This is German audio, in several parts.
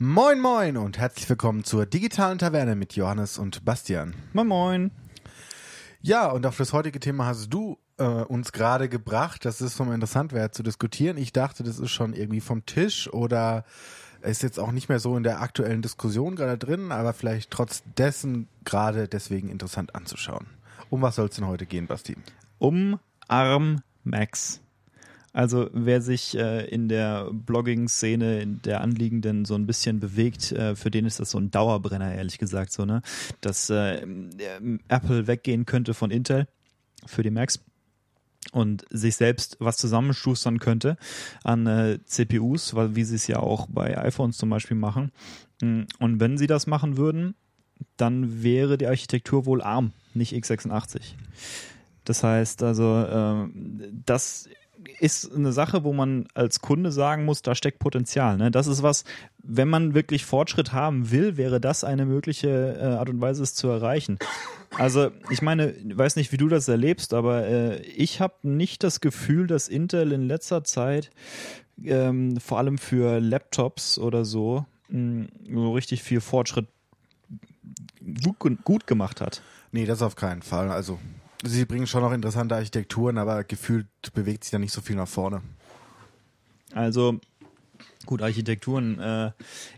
Moin moin und herzlich willkommen zur digitalen Taverne mit Johannes und Bastian. Moin moin. Ja, und auf das heutige Thema hast du äh, uns gerade gebracht, dass es mal interessant wäre zu diskutieren. Ich dachte, das ist schon irgendwie vom Tisch oder ist jetzt auch nicht mehr so in der aktuellen Diskussion gerade drin, aber vielleicht trotz dessen gerade deswegen interessant anzuschauen. Um was soll es denn heute gehen, Basti? Um Arm Max. Also wer sich äh, in der Blogging-Szene in der Anliegenden so ein bisschen bewegt, äh, für den ist das so ein Dauerbrenner, ehrlich gesagt, so, ne? Dass äh, Apple weggehen könnte von Intel für die Macs und sich selbst was zusammenschustern könnte an äh, CPUs, weil wie sie es ja auch bei iPhones zum Beispiel machen. Mm, und wenn sie das machen würden, dann wäre die Architektur wohl ARM, nicht x86. Das heißt also, äh, das ist eine Sache, wo man als Kunde sagen muss, da steckt Potenzial. Ne? Das ist was, wenn man wirklich Fortschritt haben will, wäre das eine mögliche äh, Art und Weise, es zu erreichen. Also ich meine, ich weiß nicht, wie du das erlebst, aber äh, ich habe nicht das Gefühl, dass Intel in letzter Zeit ähm, vor allem für Laptops oder so mh, so richtig viel Fortschritt gut, gut gemacht hat. Nee, das auf keinen Fall. Also Sie bringen schon noch interessante Architekturen, aber gefühlt bewegt sich da nicht so viel nach vorne. Also Gut, Architekturen äh,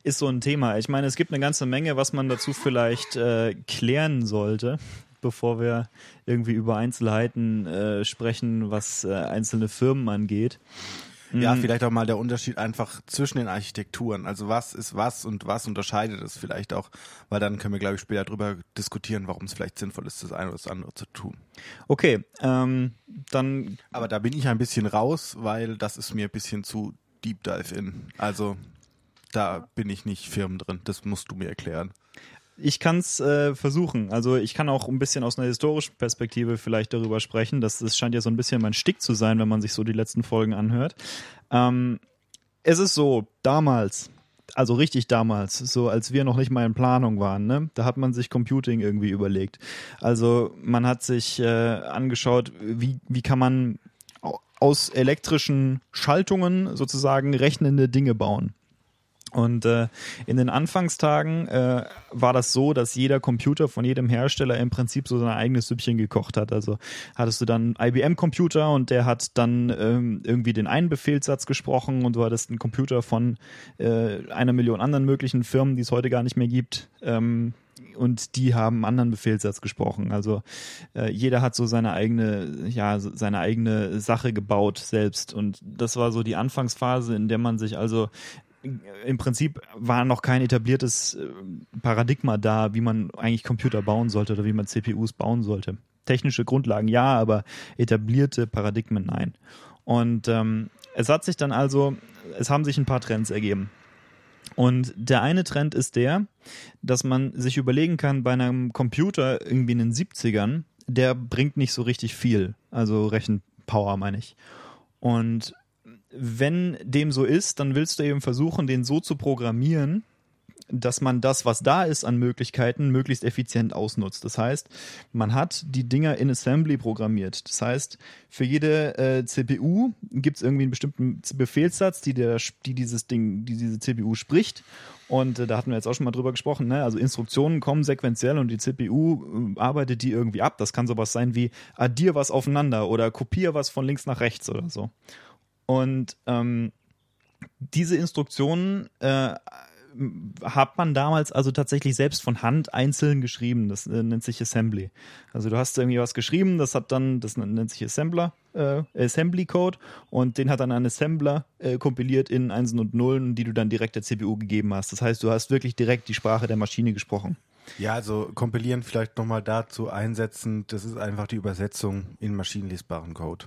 ist so ein Thema. Ich meine, es gibt eine ganze Menge, was man dazu vielleicht äh, klären sollte, bevor wir irgendwie über Einzelheiten äh, sprechen, was äh, einzelne Firmen angeht. Ja, mhm. vielleicht auch mal der Unterschied einfach zwischen den Architekturen. Also was ist was und was unterscheidet es vielleicht auch, weil dann können wir, glaube ich, später darüber diskutieren, warum es vielleicht sinnvoll ist, das eine oder das andere zu tun. Okay, ähm, dann. Aber da bin ich ein bisschen raus, weil das ist mir ein bisschen zu Deep Dive in. Also da bin ich nicht firm drin. Das musst du mir erklären ich kann es äh, versuchen. Also ich kann auch ein bisschen aus einer historischen Perspektive vielleicht darüber sprechen. Das, das scheint ja so ein bisschen mein Stick zu sein, wenn man sich so die letzten Folgen anhört. Ähm, es ist so, damals, also richtig damals, so als wir noch nicht mal in Planung waren, ne, da hat man sich Computing irgendwie überlegt. Also man hat sich äh, angeschaut, wie, wie kann man aus elektrischen Schaltungen sozusagen rechnende Dinge bauen. Und äh, in den Anfangstagen äh, war das so, dass jeder Computer von jedem Hersteller im Prinzip so sein eigenes Süppchen gekocht hat. Also hattest du dann IBM-Computer und der hat dann ähm, irgendwie den einen Befehlssatz gesprochen und du hattest einen Computer von äh, einer Million anderen möglichen Firmen, die es heute gar nicht mehr gibt. Ähm, und die haben einen anderen Befehlssatz gesprochen. Also äh, jeder hat so seine eigene, ja, seine eigene Sache gebaut selbst. Und das war so die Anfangsphase, in der man sich also im Prinzip war noch kein etabliertes äh, Paradigma da, wie man eigentlich Computer bauen sollte oder wie man CPUs bauen sollte. Technische Grundlagen ja, aber etablierte Paradigmen nein. Und ähm, es hat sich dann also, es haben sich ein paar Trends ergeben. Und der eine Trend ist der, dass man sich überlegen kann, bei einem Computer irgendwie in den 70ern, der bringt nicht so richtig viel. Also Rechenpower meine ich. Und wenn dem so ist, dann willst du eben versuchen, den so zu programmieren, dass man das, was da ist an Möglichkeiten, möglichst effizient ausnutzt. Das heißt, man hat die Dinger in Assembly programmiert. Das heißt, für jede äh, CPU gibt es irgendwie einen bestimmten Befehlssatz, die, der, die dieses Ding, die diese CPU spricht. Und äh, da hatten wir jetzt auch schon mal drüber gesprochen, ne? Also Instruktionen kommen sequenziell und die CPU äh, arbeitet die irgendwie ab. Das kann sowas sein wie addier was aufeinander oder kopier was von links nach rechts oder so. Und ähm, diese Instruktionen äh, hat man damals also tatsächlich selbst von Hand einzeln geschrieben. Das äh, nennt sich Assembly. Also du hast irgendwie was geschrieben, das hat dann, das nennt sich Assembler, äh, Assembly Code und den hat dann ein Assembler äh, kompiliert in Einsen und Nullen, die du dann direkt der CPU gegeben hast. Das heißt, du hast wirklich direkt die Sprache der Maschine gesprochen. Ja, also kompilieren vielleicht nochmal dazu einsetzen, das ist einfach die Übersetzung in maschinenlesbaren Code.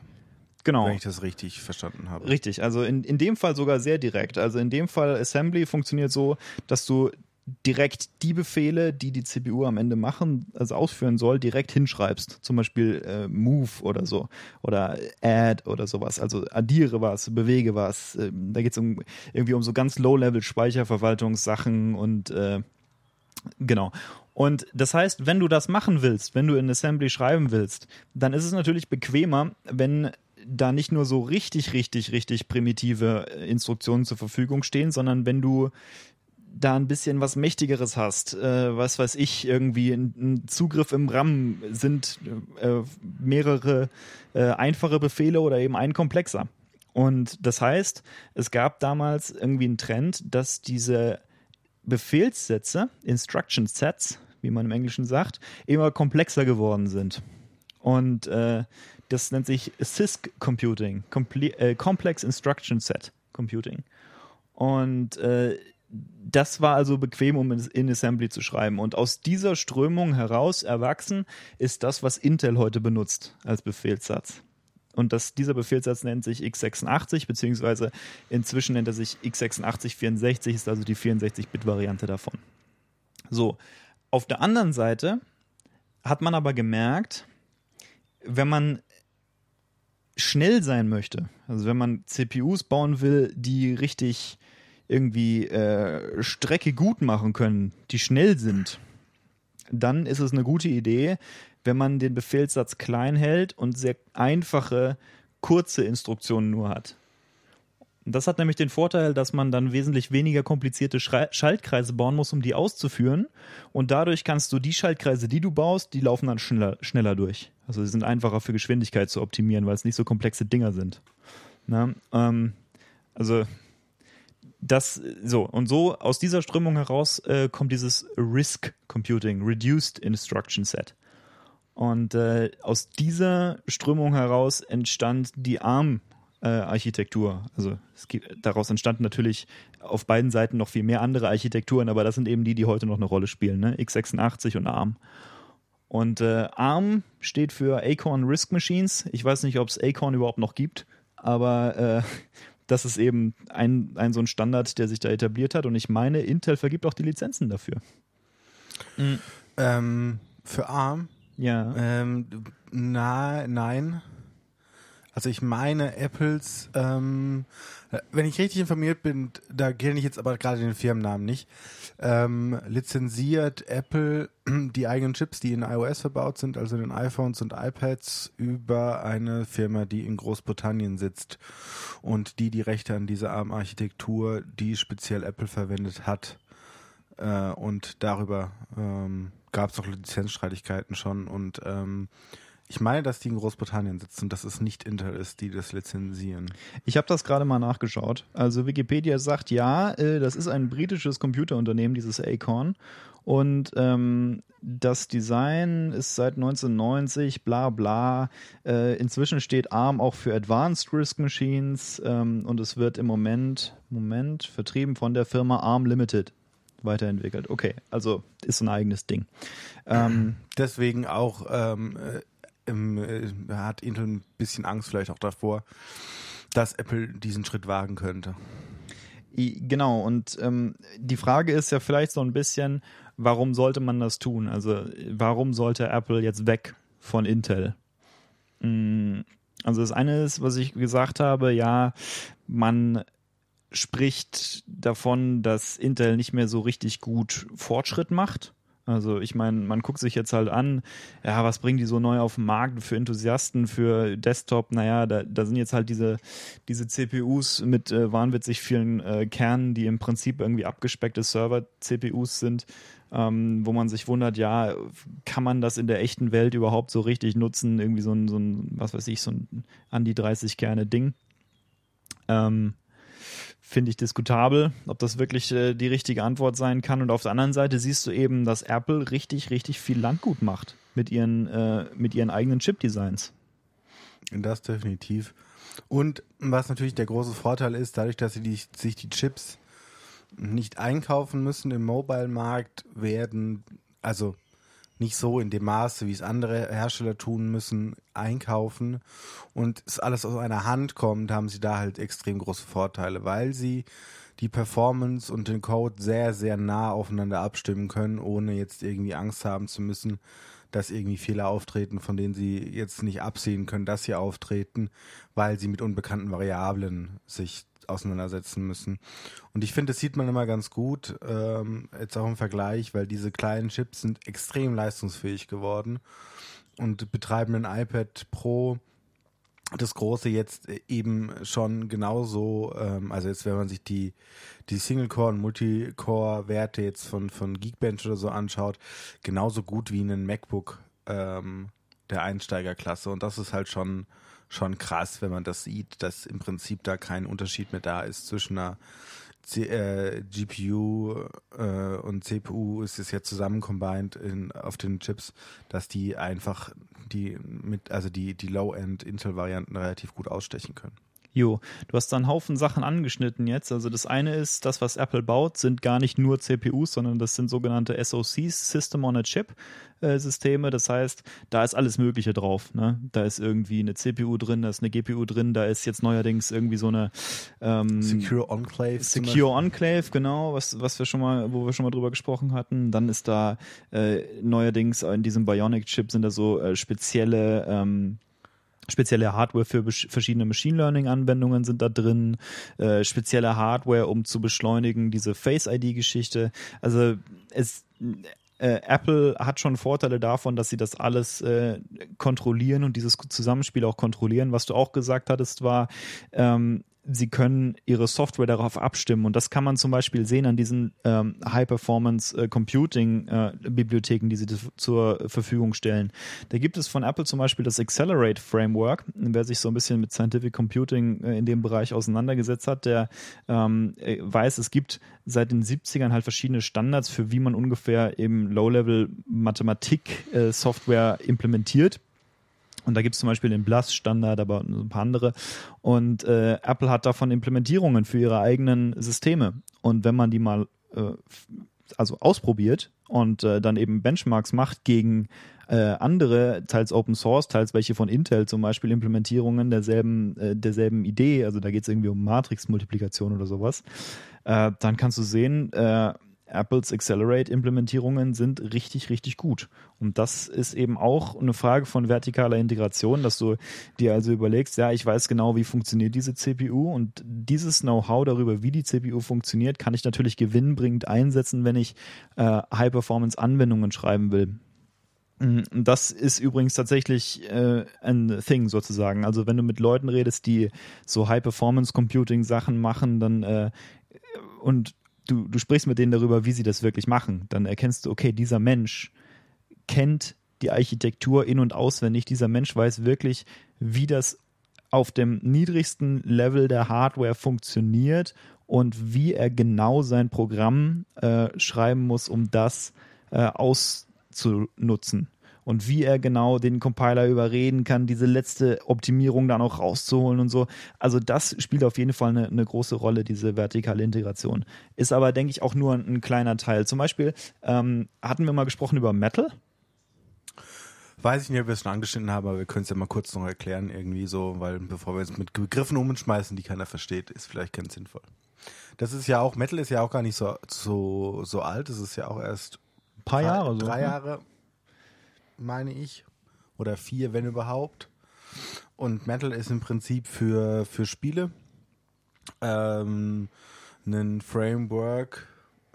Genau. Wenn ich das richtig verstanden habe. Richtig, also in, in dem Fall sogar sehr direkt. Also in dem Fall Assembly funktioniert so, dass du direkt die Befehle, die die CPU am Ende machen, also ausführen soll, direkt hinschreibst. Zum Beispiel äh, Move oder so oder Add oder sowas. Also addiere was, bewege was. Äh, da geht es um, irgendwie um so ganz Low-Level-Speicherverwaltungssachen und äh, genau. Und das heißt, wenn du das machen willst, wenn du in Assembly schreiben willst, dann ist es natürlich bequemer, wenn da nicht nur so richtig, richtig, richtig primitive äh, Instruktionen zur Verfügung stehen, sondern wenn du da ein bisschen was Mächtigeres hast, äh, was weiß ich, irgendwie ein, ein Zugriff im RAM sind äh, mehrere äh, einfache Befehle oder eben ein komplexer. Und das heißt, es gab damals irgendwie einen Trend, dass diese Befehlssätze, Instruction Sets, wie man im Englischen sagt, immer komplexer geworden sind. Und äh, das nennt sich CISC Computing, Comple äh, Complex Instruction Set Computing. Und äh, das war also bequem, um in Assembly zu schreiben. Und aus dieser Strömung heraus erwachsen ist das, was Intel heute benutzt als Befehlssatz. Und das, dieser Befehlssatz nennt sich x86, beziehungsweise inzwischen nennt er sich x86-64, ist also die 64-Bit-Variante davon. So, auf der anderen Seite hat man aber gemerkt, wenn man schnell sein möchte, also wenn man CPUs bauen will, die richtig irgendwie äh, Strecke gut machen können, die schnell sind, dann ist es eine gute Idee, wenn man den Befehlssatz klein hält und sehr einfache, kurze Instruktionen nur hat. Das hat nämlich den Vorteil, dass man dann wesentlich weniger komplizierte Schaltkreise bauen muss, um die auszuführen. Und dadurch kannst du die Schaltkreise, die du baust, die laufen dann schneller, schneller durch. Also sie sind einfacher für Geschwindigkeit zu optimieren, weil es nicht so komplexe Dinger sind. Na, ähm, also das so und so aus dieser Strömung heraus äh, kommt dieses RISC Computing, Reduced Instruction Set. Und äh, aus dieser Strömung heraus entstand die ARM äh, Architektur. Also gibt, daraus entstanden natürlich auf beiden Seiten noch viel mehr andere Architekturen, aber das sind eben die, die heute noch eine Rolle spielen, ne? x86 und ARM. Und äh, ARM steht für Acorn Risk Machines. Ich weiß nicht, ob es Acorn überhaupt noch gibt, aber äh, das ist eben ein, ein so ein Standard, der sich da etabliert hat. Und ich meine, Intel vergibt auch die Lizenzen dafür. Mhm. Ähm, für ARM? Ja. Ähm, na, nein. Also ich meine, Apples, ähm, wenn ich richtig informiert bin, da kenne ich jetzt aber gerade den Firmennamen nicht, ähm, lizenziert Apple die eigenen Chips, die in iOS verbaut sind, also in den iPhones und iPads, über eine Firma, die in Großbritannien sitzt und die die Rechte an dieser ARM-Architektur, die speziell Apple verwendet hat, äh, und darüber ähm, gab es auch Lizenzstreitigkeiten schon und ähm, ich meine, dass die in Großbritannien sitzen, dass es nicht Intel ist, die das lizenzieren. Ich habe das gerade mal nachgeschaut. Also Wikipedia sagt, ja, äh, das ist ein britisches Computerunternehmen, dieses Acorn. Und ähm, das Design ist seit 1990, bla bla. Äh, inzwischen steht ARM auch für Advanced Risk Machines ähm, und es wird im Moment, Moment, vertrieben von der Firma ARM Limited weiterentwickelt. Okay, also ist ein eigenes Ding. Ähm, Deswegen auch ähm, äh, äh, hat Intel ein bisschen Angst vielleicht auch davor, dass Apple diesen Schritt wagen könnte. Genau, und ähm, die Frage ist ja vielleicht so ein bisschen, warum sollte man das tun? Also warum sollte Apple jetzt weg von Intel? Mm, also das eine ist, was ich gesagt habe, ja, man spricht davon, dass Intel nicht mehr so richtig gut Fortschritt macht. Also ich meine, man guckt sich jetzt halt an, ja, was bringen die so neu auf den Markt für Enthusiasten, für Desktop? Naja, da, da sind jetzt halt diese, diese CPUs mit äh, wahnwitzig vielen äh, Kernen, die im Prinzip irgendwie abgespeckte Server-CPUs sind, ähm, wo man sich wundert, ja, kann man das in der echten Welt überhaupt so richtig nutzen? Irgendwie so ein, so ein was weiß ich, so ein an die 30 Kerne Ding. Ähm, finde ich diskutabel, ob das wirklich äh, die richtige Antwort sein kann. Und auf der anderen Seite siehst du eben, dass Apple richtig, richtig viel Landgut macht mit ihren, äh, mit ihren eigenen Chip-Designs. Das definitiv. Und was natürlich der große Vorteil ist, dadurch, dass sie die, sich die Chips nicht einkaufen müssen im Mobile-Markt, werden, also nicht so in dem Maße, wie es andere Hersteller tun müssen, einkaufen. Und es alles aus einer Hand kommt, haben sie da halt extrem große Vorteile, weil sie die Performance und den Code sehr, sehr nah aufeinander abstimmen können, ohne jetzt irgendwie Angst haben zu müssen, dass irgendwie Fehler auftreten, von denen sie jetzt nicht absehen können, dass sie auftreten, weil sie mit unbekannten Variablen sich auseinandersetzen müssen. Und ich finde, das sieht man immer ganz gut, ähm, jetzt auch im Vergleich, weil diese kleinen Chips sind extrem leistungsfähig geworden und betreiben ein iPad Pro das Große jetzt eben schon genauso, ähm, also jetzt wenn man sich die, die Single-Core und Multicore-Werte jetzt von, von Geekbench oder so anschaut, genauso gut wie ein MacBook ähm, der Einsteigerklasse. Und das ist halt schon, schon krass, wenn man das sieht, dass im Prinzip da kein Unterschied mehr da ist zwischen einer C äh, GPU äh, und CPU ist es jetzt zusammen combined in, auf den Chips, dass die einfach die mit, also die, die Low-End Intel-Varianten relativ gut ausstechen können. Jo, du hast da einen Haufen Sachen angeschnitten jetzt. Also das eine ist, das, was Apple baut, sind gar nicht nur CPUs, sondern das sind sogenannte SoCs, System on a Chip äh, Systeme. Das heißt, da ist alles Mögliche drauf. Ne? Da ist irgendwie eine CPU drin, da ist eine GPU drin, da ist jetzt neuerdings irgendwie so eine ähm, Secure Enclave. Secure Enclave, genau, was, was wir schon mal, wo wir schon mal drüber gesprochen hatten. Dann ist da äh, neuerdings in diesem Bionic-Chip sind da so äh, spezielle ähm, Spezielle Hardware für verschiedene Machine Learning Anwendungen sind da drin, äh, spezielle Hardware, um zu beschleunigen, diese Face ID Geschichte. Also es äh, Apple hat schon Vorteile davon, dass sie das alles äh, kontrollieren und dieses Zusammenspiel auch kontrollieren. Was du auch gesagt hattest, war, ähm, sie können ihre Software darauf abstimmen. Und das kann man zum Beispiel sehen an diesen ähm, High-Performance-Computing-Bibliotheken, äh, die sie zur Verfügung stellen. Da gibt es von Apple zum Beispiel das Accelerate Framework. Wer sich so ein bisschen mit Scientific Computing äh, in dem Bereich auseinandergesetzt hat, der ähm, äh, weiß, es gibt seit den 70ern halt verschiedene Standards, für wie man ungefähr eben Low-Level-Mathematik-Software äh, implementiert. Und da gibt es zum Beispiel den BLAS-Standard, aber ein paar andere. Und äh, Apple hat davon Implementierungen für ihre eigenen Systeme. Und wenn man die mal äh, also ausprobiert und äh, dann eben Benchmarks macht gegen äh, andere, teils Open Source, teils welche von Intel zum Beispiel Implementierungen derselben, äh, derselben Idee, also da geht es irgendwie um Matrix-Multiplikation oder sowas, äh, dann kannst du sehen, Apples Accelerate-Implementierungen sind richtig, richtig gut. Und das ist eben auch eine Frage von vertikaler Integration, dass du dir also überlegst, ja, ich weiß genau, wie funktioniert diese CPU und dieses Know-how darüber, wie die CPU funktioniert, kann ich natürlich gewinnbringend einsetzen, wenn ich äh, High-Performance-Anwendungen schreiben will. Mm, das ist übrigens tatsächlich äh, ein Thing sozusagen. Also wenn du mit Leuten redest, die so High-Performance-Computing-Sachen machen, dann äh, und du, du sprichst mit denen darüber, wie sie das wirklich machen, dann erkennst du, okay, dieser Mensch kennt die Architektur in- und auswendig. Dieser Mensch weiß wirklich, wie das auf dem niedrigsten Level der Hardware funktioniert und wie er genau sein Programm äh, schreiben muss, um das äh, auszunutzen und wie er genau den Compiler überreden kann, diese letzte Optimierung dann auch rauszuholen und so. Also das spielt auf jeden Fall eine, eine große Rolle, diese vertikale Integration. Ist aber, denke ich, auch nur ein, ein kleiner Teil. Zum Beispiel ähm, hatten wir mal gesprochen über Metal. Weiß ich nicht, ob wir es schon angeschnitten haben, aber wir können es ja mal kurz noch erklären, irgendwie so, weil bevor wir jetzt mit Begriffen umschmeißen, die keiner versteht, ist vielleicht ganz sinnvoll. Das ist ja auch, Metal ist ja auch gar nicht so, so, so alt, es ist ja auch erst ein paar Jahre, drei so, Jahre, meine ich. Oder vier, wenn überhaupt. Und Metal ist im Prinzip für, für Spiele ähm, ein Framework,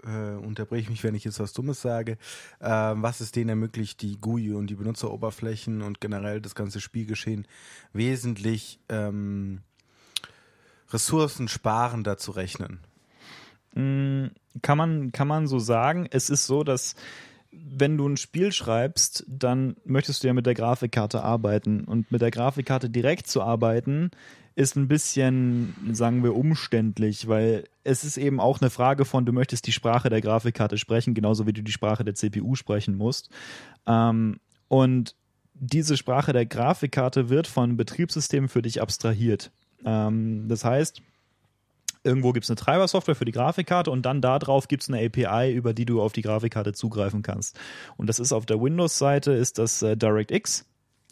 äh, unterbreche mich, wenn ich jetzt was Dummes sage, äh, was es denen ermöglicht, die GUI und die Benutzeroberflächen und generell das ganze Spielgeschehen wesentlich ähm, ressourcensparender zu rechnen. Mm, kann man, kann man so sagen. Es ist so, dass wenn du ein Spiel schreibst, dann möchtest du ja mit der Grafikkarte arbeiten. Und mit der Grafikkarte direkt zu arbeiten, ist ein bisschen, sagen wir, umständlich, weil es ist eben auch eine Frage von, du möchtest die Sprache der Grafikkarte sprechen, genauso wie du die Sprache der CPU sprechen musst. Ähm, und diese Sprache der Grafikkarte wird von Betriebssystemen für dich abstrahiert. Ähm, das heißt, Irgendwo gibt es eine Treibersoftware für die Grafikkarte und dann darauf gibt es eine API, über die du auf die Grafikkarte zugreifen kannst. Und das ist auf der Windows-Seite ist das äh, DirectX.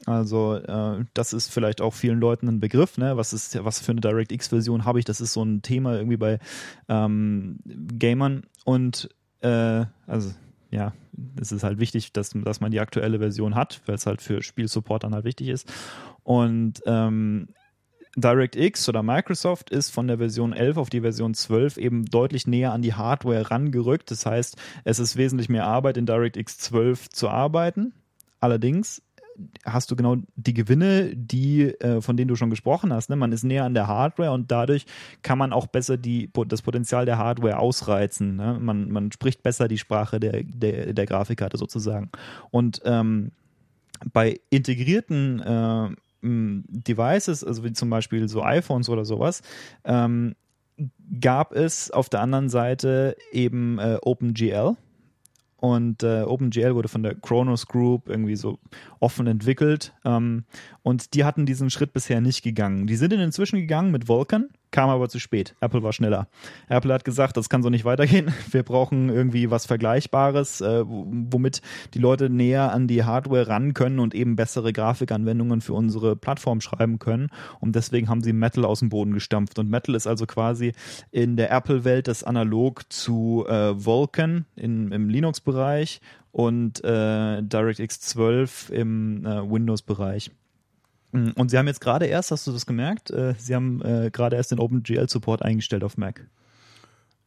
Also äh, das ist vielleicht auch vielen Leuten ein Begriff, ne? Was ist, was für eine DirectX-Version habe ich? Das ist so ein Thema irgendwie bei ähm, Gamern und äh, also ja, es ist halt wichtig, dass, dass man die aktuelle Version hat, weil es halt für Spielsupport dann halt wichtig ist. Und ähm, DirectX oder Microsoft ist von der Version 11 auf die Version 12 eben deutlich näher an die Hardware rangerückt. Das heißt, es ist wesentlich mehr Arbeit in DirectX 12 zu arbeiten. Allerdings hast du genau die Gewinne, die, äh, von denen du schon gesprochen hast. Ne? Man ist näher an der Hardware und dadurch kann man auch besser die, das Potenzial der Hardware ausreizen. Ne? Man, man spricht besser die Sprache der, der, der Grafikkarte sozusagen. Und ähm, bei integrierten äh, Devices, also wie zum Beispiel so iPhones oder sowas, ähm, gab es auf der anderen Seite eben äh, OpenGL. Und äh, OpenGL wurde von der Kronos Group irgendwie so offen entwickelt. Ähm, und die hatten diesen Schritt bisher nicht gegangen. Die sind inzwischen gegangen mit Vulkan kam aber zu spät. Apple war schneller. Apple hat gesagt, das kann so nicht weitergehen. Wir brauchen irgendwie was Vergleichbares, äh, womit die Leute näher an die Hardware ran können und eben bessere Grafikanwendungen für unsere Plattform schreiben können. Und deswegen haben sie Metal aus dem Boden gestampft. Und Metal ist also quasi in der Apple-Welt das Analog zu äh, Vulkan in, im Linux-Bereich und äh, DirectX 12 im äh, Windows-Bereich. Mm, und sie haben jetzt gerade erst, hast du das gemerkt? Äh, sie haben äh, gerade erst den OpenGL-Support eingestellt auf Mac.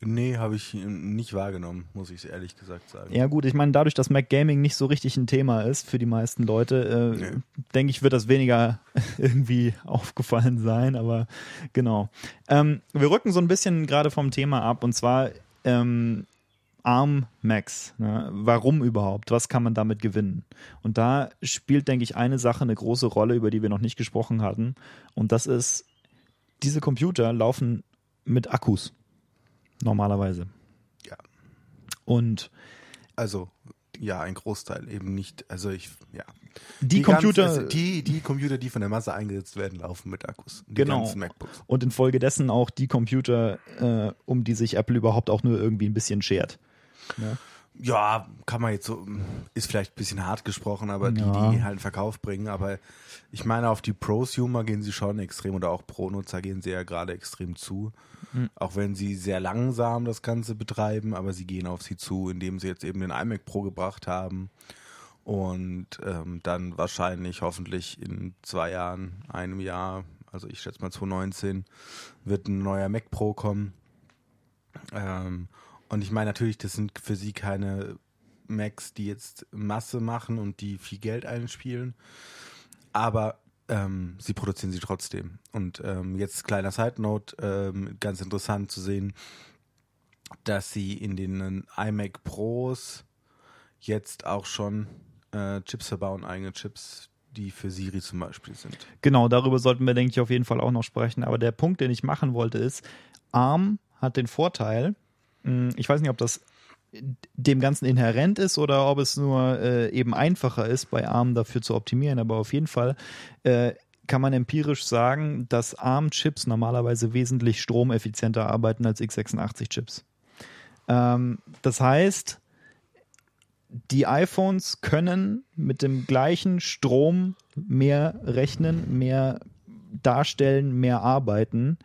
Nee, habe ich nicht wahrgenommen, muss ich ehrlich gesagt sagen. Ja gut, ich meine, dadurch, dass Mac Gaming nicht so richtig ein Thema ist für die meisten Leute, äh, nee. denke ich, wird das weniger irgendwie aufgefallen sein, aber genau. Ähm, wir rücken so ein bisschen gerade vom Thema ab und zwar ähm, ARM Max. Ne? Warum überhaupt? Was kann man damit gewinnen? Und da spielt, denke ich, eine Sache eine große Rolle, über die wir noch nicht gesprochen hatten. Und das ist, diese Computer laufen mit Akkus. Normalerweise. Ja. Und also ja, ein Großteil eben nicht. Also ich, ja. Die, die Computer, ganz, also die, die Computer, die von der Masse eingesetzt werden, laufen mit Akkus. Die genau. Und infolgedessen auch die Computer, äh, um die sich Apple überhaupt auch nur irgendwie ein bisschen schert. Ja. ja, kann man jetzt so, ist vielleicht ein bisschen hart gesprochen, aber die, die halt einen Verkauf bringen. Aber ich meine, auf die Prosumer gehen sie schon extrem oder auch Pro-Nutzer gehen sie ja gerade extrem zu. Mhm. Auch wenn sie sehr langsam das Ganze betreiben, aber sie gehen auf sie zu, indem sie jetzt eben den iMac Pro gebracht haben. Und ähm, dann wahrscheinlich hoffentlich in zwei Jahren, einem Jahr, also ich schätze mal 2019, wird ein neuer Mac Pro kommen. Ähm, und ich meine natürlich, das sind für sie keine Macs, die jetzt Masse machen und die viel Geld einspielen. Aber ähm, sie produzieren sie trotzdem. Und ähm, jetzt kleiner Side Note, ähm, ganz interessant zu sehen, dass sie in den iMac Pros jetzt auch schon äh, Chips verbauen, eigene Chips, die für Siri zum Beispiel sind. Genau, darüber sollten wir, denke ich, auf jeden Fall auch noch sprechen. Aber der Punkt, den ich machen wollte, ist, ARM hat den Vorteil, ich weiß nicht, ob das dem Ganzen inhärent ist oder ob es nur äh, eben einfacher ist, bei ARM dafür zu optimieren. Aber auf jeden Fall äh, kann man empirisch sagen, dass ARM-Chips normalerweise wesentlich stromeffizienter arbeiten als x86-Chips. Ähm, das heißt, die iPhones können mit dem gleichen Strom mehr rechnen, mehr darstellen, mehr arbeiten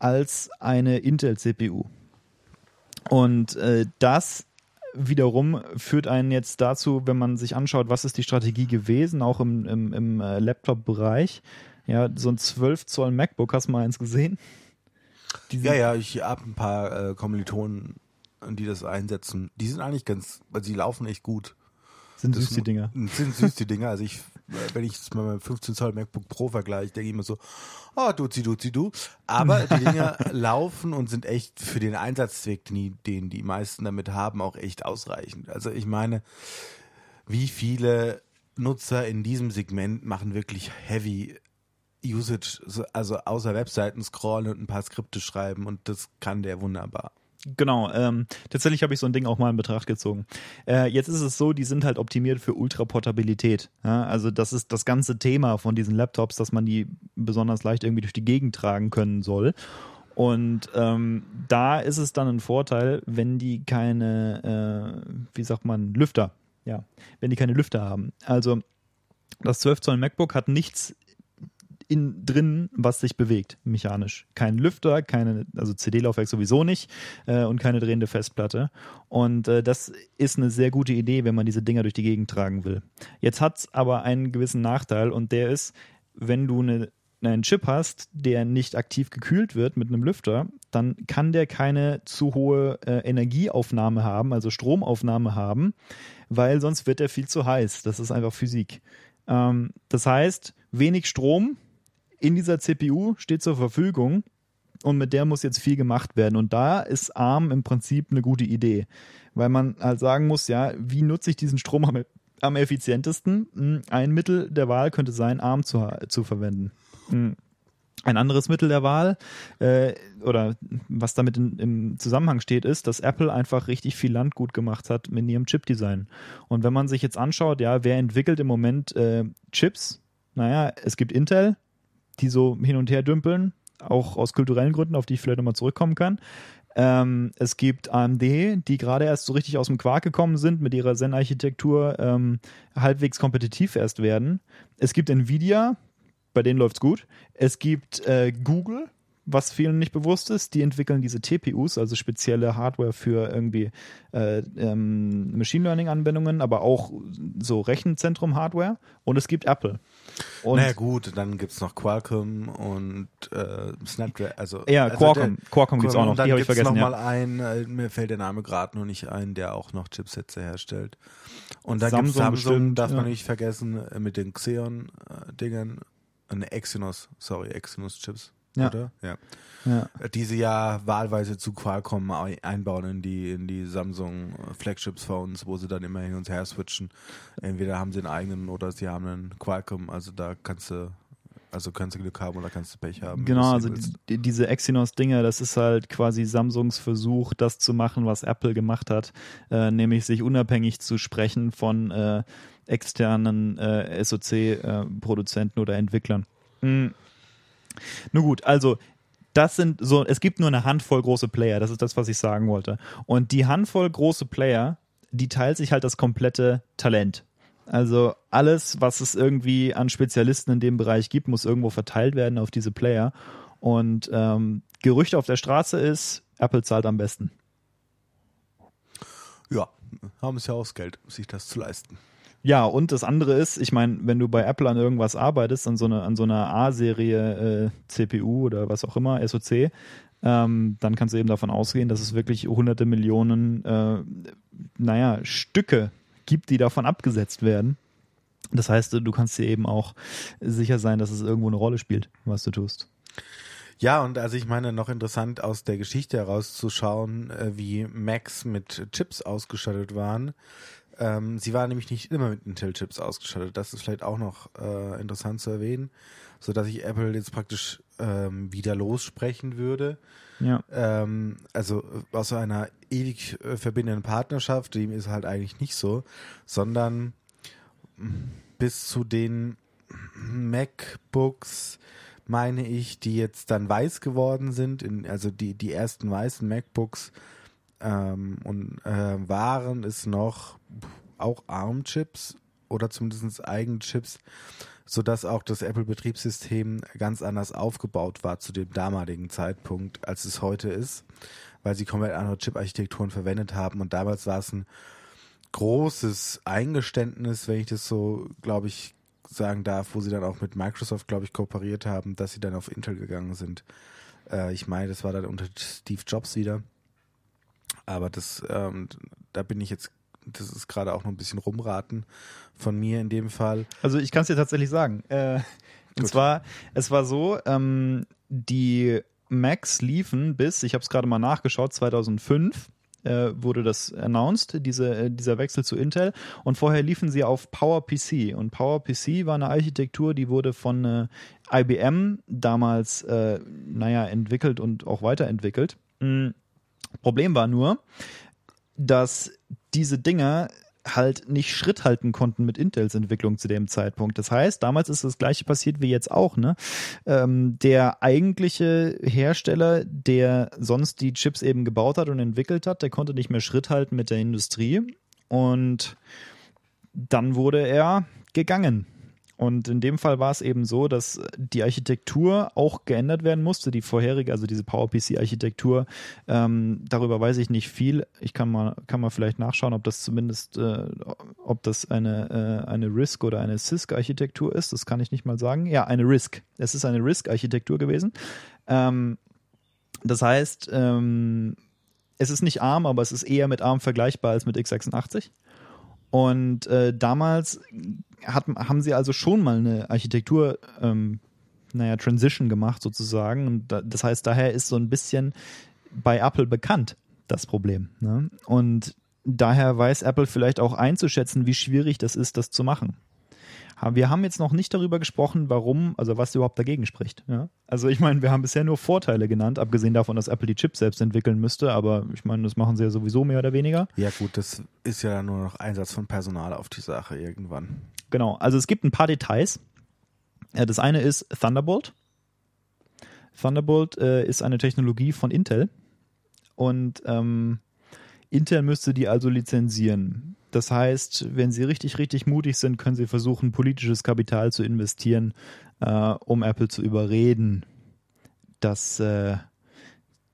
als eine Intel-CPU. Und äh, das wiederum führt einen jetzt dazu, wenn man sich anschaut, was ist die Strategie gewesen, auch im, im, im äh, Laptop-Bereich. Ja, so ein 12 Zoll MacBook, hast du mal eins gesehen? Ja, ja, ich habe ein paar äh, Kommilitonen, die das einsetzen. Die sind eigentlich ganz, weil sie laufen echt gut. Sind süß die Dinger. Sind süß die Dinger. Also ich, wenn ich es mal mit 15 Zoll MacBook Pro vergleiche, denke ich immer so, oh, duzi, duzi, du. Aber die Dinger laufen und sind echt für den Einsatzzweck, den die meisten damit haben, auch echt ausreichend. Also ich meine, wie viele Nutzer in diesem Segment machen wirklich heavy Usage, also außer Webseiten scrollen und ein paar Skripte schreiben und das kann der wunderbar. Genau, ähm, tatsächlich habe ich so ein Ding auch mal in Betracht gezogen. Äh, jetzt ist es so, die sind halt optimiert für Ultraportabilität. Ja? Also das ist das ganze Thema von diesen Laptops, dass man die besonders leicht irgendwie durch die Gegend tragen können soll. Und ähm, da ist es dann ein Vorteil, wenn die keine, äh, wie sagt man, Lüfter, ja, wenn die keine Lüfter haben. Also das 12 Zoll MacBook hat nichts in, drin, was sich bewegt, mechanisch. Kein Lüfter, keine, also CD-Laufwerk sowieso nicht äh, und keine drehende Festplatte. Und äh, das ist eine sehr gute Idee, wenn man diese Dinger durch die Gegend tragen will. Jetzt hat es aber einen gewissen Nachteil und der ist, wenn du eine, einen Chip hast, der nicht aktiv gekühlt wird mit einem Lüfter, dann kann der keine zu hohe äh, Energieaufnahme haben, also Stromaufnahme haben, weil sonst wird er viel zu heiß. Das ist einfach Physik. Ähm, das heißt, wenig Strom in dieser CPU steht zur Verfügung und mit der muss jetzt viel gemacht werden. Und da ist ARM im Prinzip eine gute Idee, weil man halt sagen muss, ja, wie nutze ich diesen Strom am, am effizientesten? Hm, ein Mittel der Wahl könnte sein, ARM zu, zu verwenden. Hm. Ein anderes Mittel der Wahl äh, oder was damit in, im Zusammenhang steht, ist, dass Apple einfach richtig viel Land gut gemacht hat mit ihrem Chip-Design. Und wenn man sich jetzt anschaut, ja, wer entwickelt im Moment äh, Chips? Naja, es gibt Intel, die so hin und her dümpeln, auch aus kulturellen Gründen, auf die ich vielleicht nochmal zurückkommen kann. Ähm, es gibt AMD, die gerade erst so richtig aus dem Quark gekommen sind, mit ihrer Zen-Architektur ähm, halbwegs kompetitiv erst werden. Es gibt Nvidia, bei denen läuft's gut. Es gibt äh, Google, was vielen nicht bewusst ist, die entwickeln diese TPUs, also spezielle Hardware für irgendwie äh, ähm, Machine Learning Anwendungen, aber auch so Rechenzentrum-Hardware. Und es gibt Apple. Und naja gut, dann gibt es noch Qualcomm und äh, Snapdragon. Also, ja, also Qualcomm, der, Qualcomm gibt es auch noch, die habe ich vergessen. noch ja. mal einen, äh, mir fällt der Name gerade noch nicht ein, der auch noch Chipsätze herstellt. Und dann gibt es Samsung, bestimmt, darf ja. man nicht vergessen, äh, mit den Xeon-Dingern, äh, eine Exynos, sorry, Exynos-Chips ja. oder? Ja. ja. Die sie ja wahlweise zu Qualcomm einbauen in die, in die Samsung äh, Flagship Phones, wo sie dann immer hin und her switchen. Entweder haben sie einen eigenen oder sie haben einen Qualcomm, also da kannst du also kannst du Glück haben oder kannst du Pech haben. Genau, also die, diese Exynos-Dinger, das ist halt quasi Samsungs Versuch, das zu machen, was Apple gemacht hat, äh, nämlich sich unabhängig zu sprechen von äh, externen äh, SoC-Produzenten oder Entwicklern. Mhm. Nun gut, also das sind so, es gibt nur eine Handvoll große Player, das ist das, was ich sagen wollte. Und die Handvoll große Player, die teilt sich halt das komplette Talent. Also alles, was es irgendwie an Spezialisten in dem Bereich gibt, muss irgendwo verteilt werden auf diese Player. Und ähm, Gerücht auf der Straße ist, Apple zahlt am besten. Ja, haben es ja aus Geld, sich das zu leisten. Ja, und das andere ist, ich meine, wenn du bei Apple an irgendwas arbeitest, an so, eine, an so einer A-Serie äh, CPU oder was auch immer, SoC, ähm, dann kannst du eben davon ausgehen, dass es wirklich hunderte Millionen, äh, naja, Stücke gibt, die davon abgesetzt werden. Das heißt, du kannst dir eben auch sicher sein, dass es irgendwo eine Rolle spielt, was du tust. Ja, und also ich meine, noch interessant aus der Geschichte herauszuschauen, äh, wie Macs mit Chips ausgestattet waren. Ähm, sie war nämlich nicht immer mit Intel-Chips ausgestattet. Das ist vielleicht auch noch äh, interessant zu erwähnen, so dass ich Apple jetzt praktisch ähm, wieder lossprechen würde. Ja. Ähm, also aus einer ewig äh, verbindenden Partnerschaft, dem ist halt eigentlich nicht so, sondern bis zu den MacBooks, meine ich, die jetzt dann weiß geworden sind, in, also die, die ersten weißen MacBooks, ähm, und äh, waren es noch auch ARM-Chips oder zumindest Eigenchips, sodass auch das Apple-Betriebssystem ganz anders aufgebaut war zu dem damaligen Zeitpunkt, als es heute ist, weil sie komplett andere Chip-Architekturen verwendet haben. Und damals war es ein großes Eingeständnis, wenn ich das so, glaube ich, sagen darf, wo sie dann auch mit Microsoft, glaube ich, kooperiert haben, dass sie dann auf Intel gegangen sind. Äh, ich meine, das war dann unter Steve Jobs wieder. Aber das, ähm, da bin ich jetzt, das ist gerade auch noch ein bisschen rumraten von mir in dem Fall. Also ich kann es dir tatsächlich sagen. Äh, und zwar, es war so, ähm, die Macs liefen bis, ich habe es gerade mal nachgeschaut, 2005 äh, wurde das announced, diese, äh, dieser Wechsel zu Intel. Und vorher liefen sie auf PowerPC. Und PowerPC war eine Architektur, die wurde von äh, IBM damals, äh, naja, entwickelt und auch weiterentwickelt. Mhm. Problem war nur, dass diese Dinger halt nicht Schritt halten konnten mit Intels Entwicklung zu dem Zeitpunkt. Das heißt, damals ist das gleiche passiert wie jetzt auch. Ne? Ähm, der eigentliche Hersteller, der sonst die Chips eben gebaut hat und entwickelt hat, der konnte nicht mehr Schritt halten mit der Industrie und dann wurde er gegangen. Und in dem Fall war es eben so, dass die Architektur auch geändert werden musste. Die vorherige, also diese PowerPC-Architektur, ähm, darüber weiß ich nicht viel. Ich kann mal, kann mal vielleicht nachschauen, ob das zumindest, äh, ob das eine, äh, eine RISC oder eine CISC-Architektur ist. Das kann ich nicht mal sagen. Ja, eine RISC. Es ist eine RISC-Architektur gewesen. Ähm, das heißt, ähm, es ist nicht ARM, aber es ist eher mit ARM vergleichbar als mit x86. Und äh, damals hat, haben sie also schon mal eine Architektur, ähm, naja, Transition gemacht sozusagen. Und da, das heißt, daher ist so ein bisschen bei Apple bekannt das Problem. Ne? Und daher weiß Apple vielleicht auch einzuschätzen, wie schwierig das ist, das zu machen. Wir haben jetzt noch nicht darüber gesprochen, warum, also was überhaupt dagegen spricht. Ja? Also ich meine, wir haben bisher nur Vorteile genannt, abgesehen davon, dass Apple die Chips selbst entwickeln müsste, aber ich meine, das machen sie ja sowieso mehr oder weniger. Ja gut, das ist ja nur noch Einsatz von Personal auf die Sache irgendwann. Genau, also es gibt ein paar Details. Das eine ist Thunderbolt. Thunderbolt äh, ist eine Technologie von Intel und ähm, Intel müsste die also lizenzieren. Das heißt, wenn sie richtig, richtig mutig sind, können sie versuchen, politisches Kapital zu investieren, äh, um Apple zu überreden, dass äh,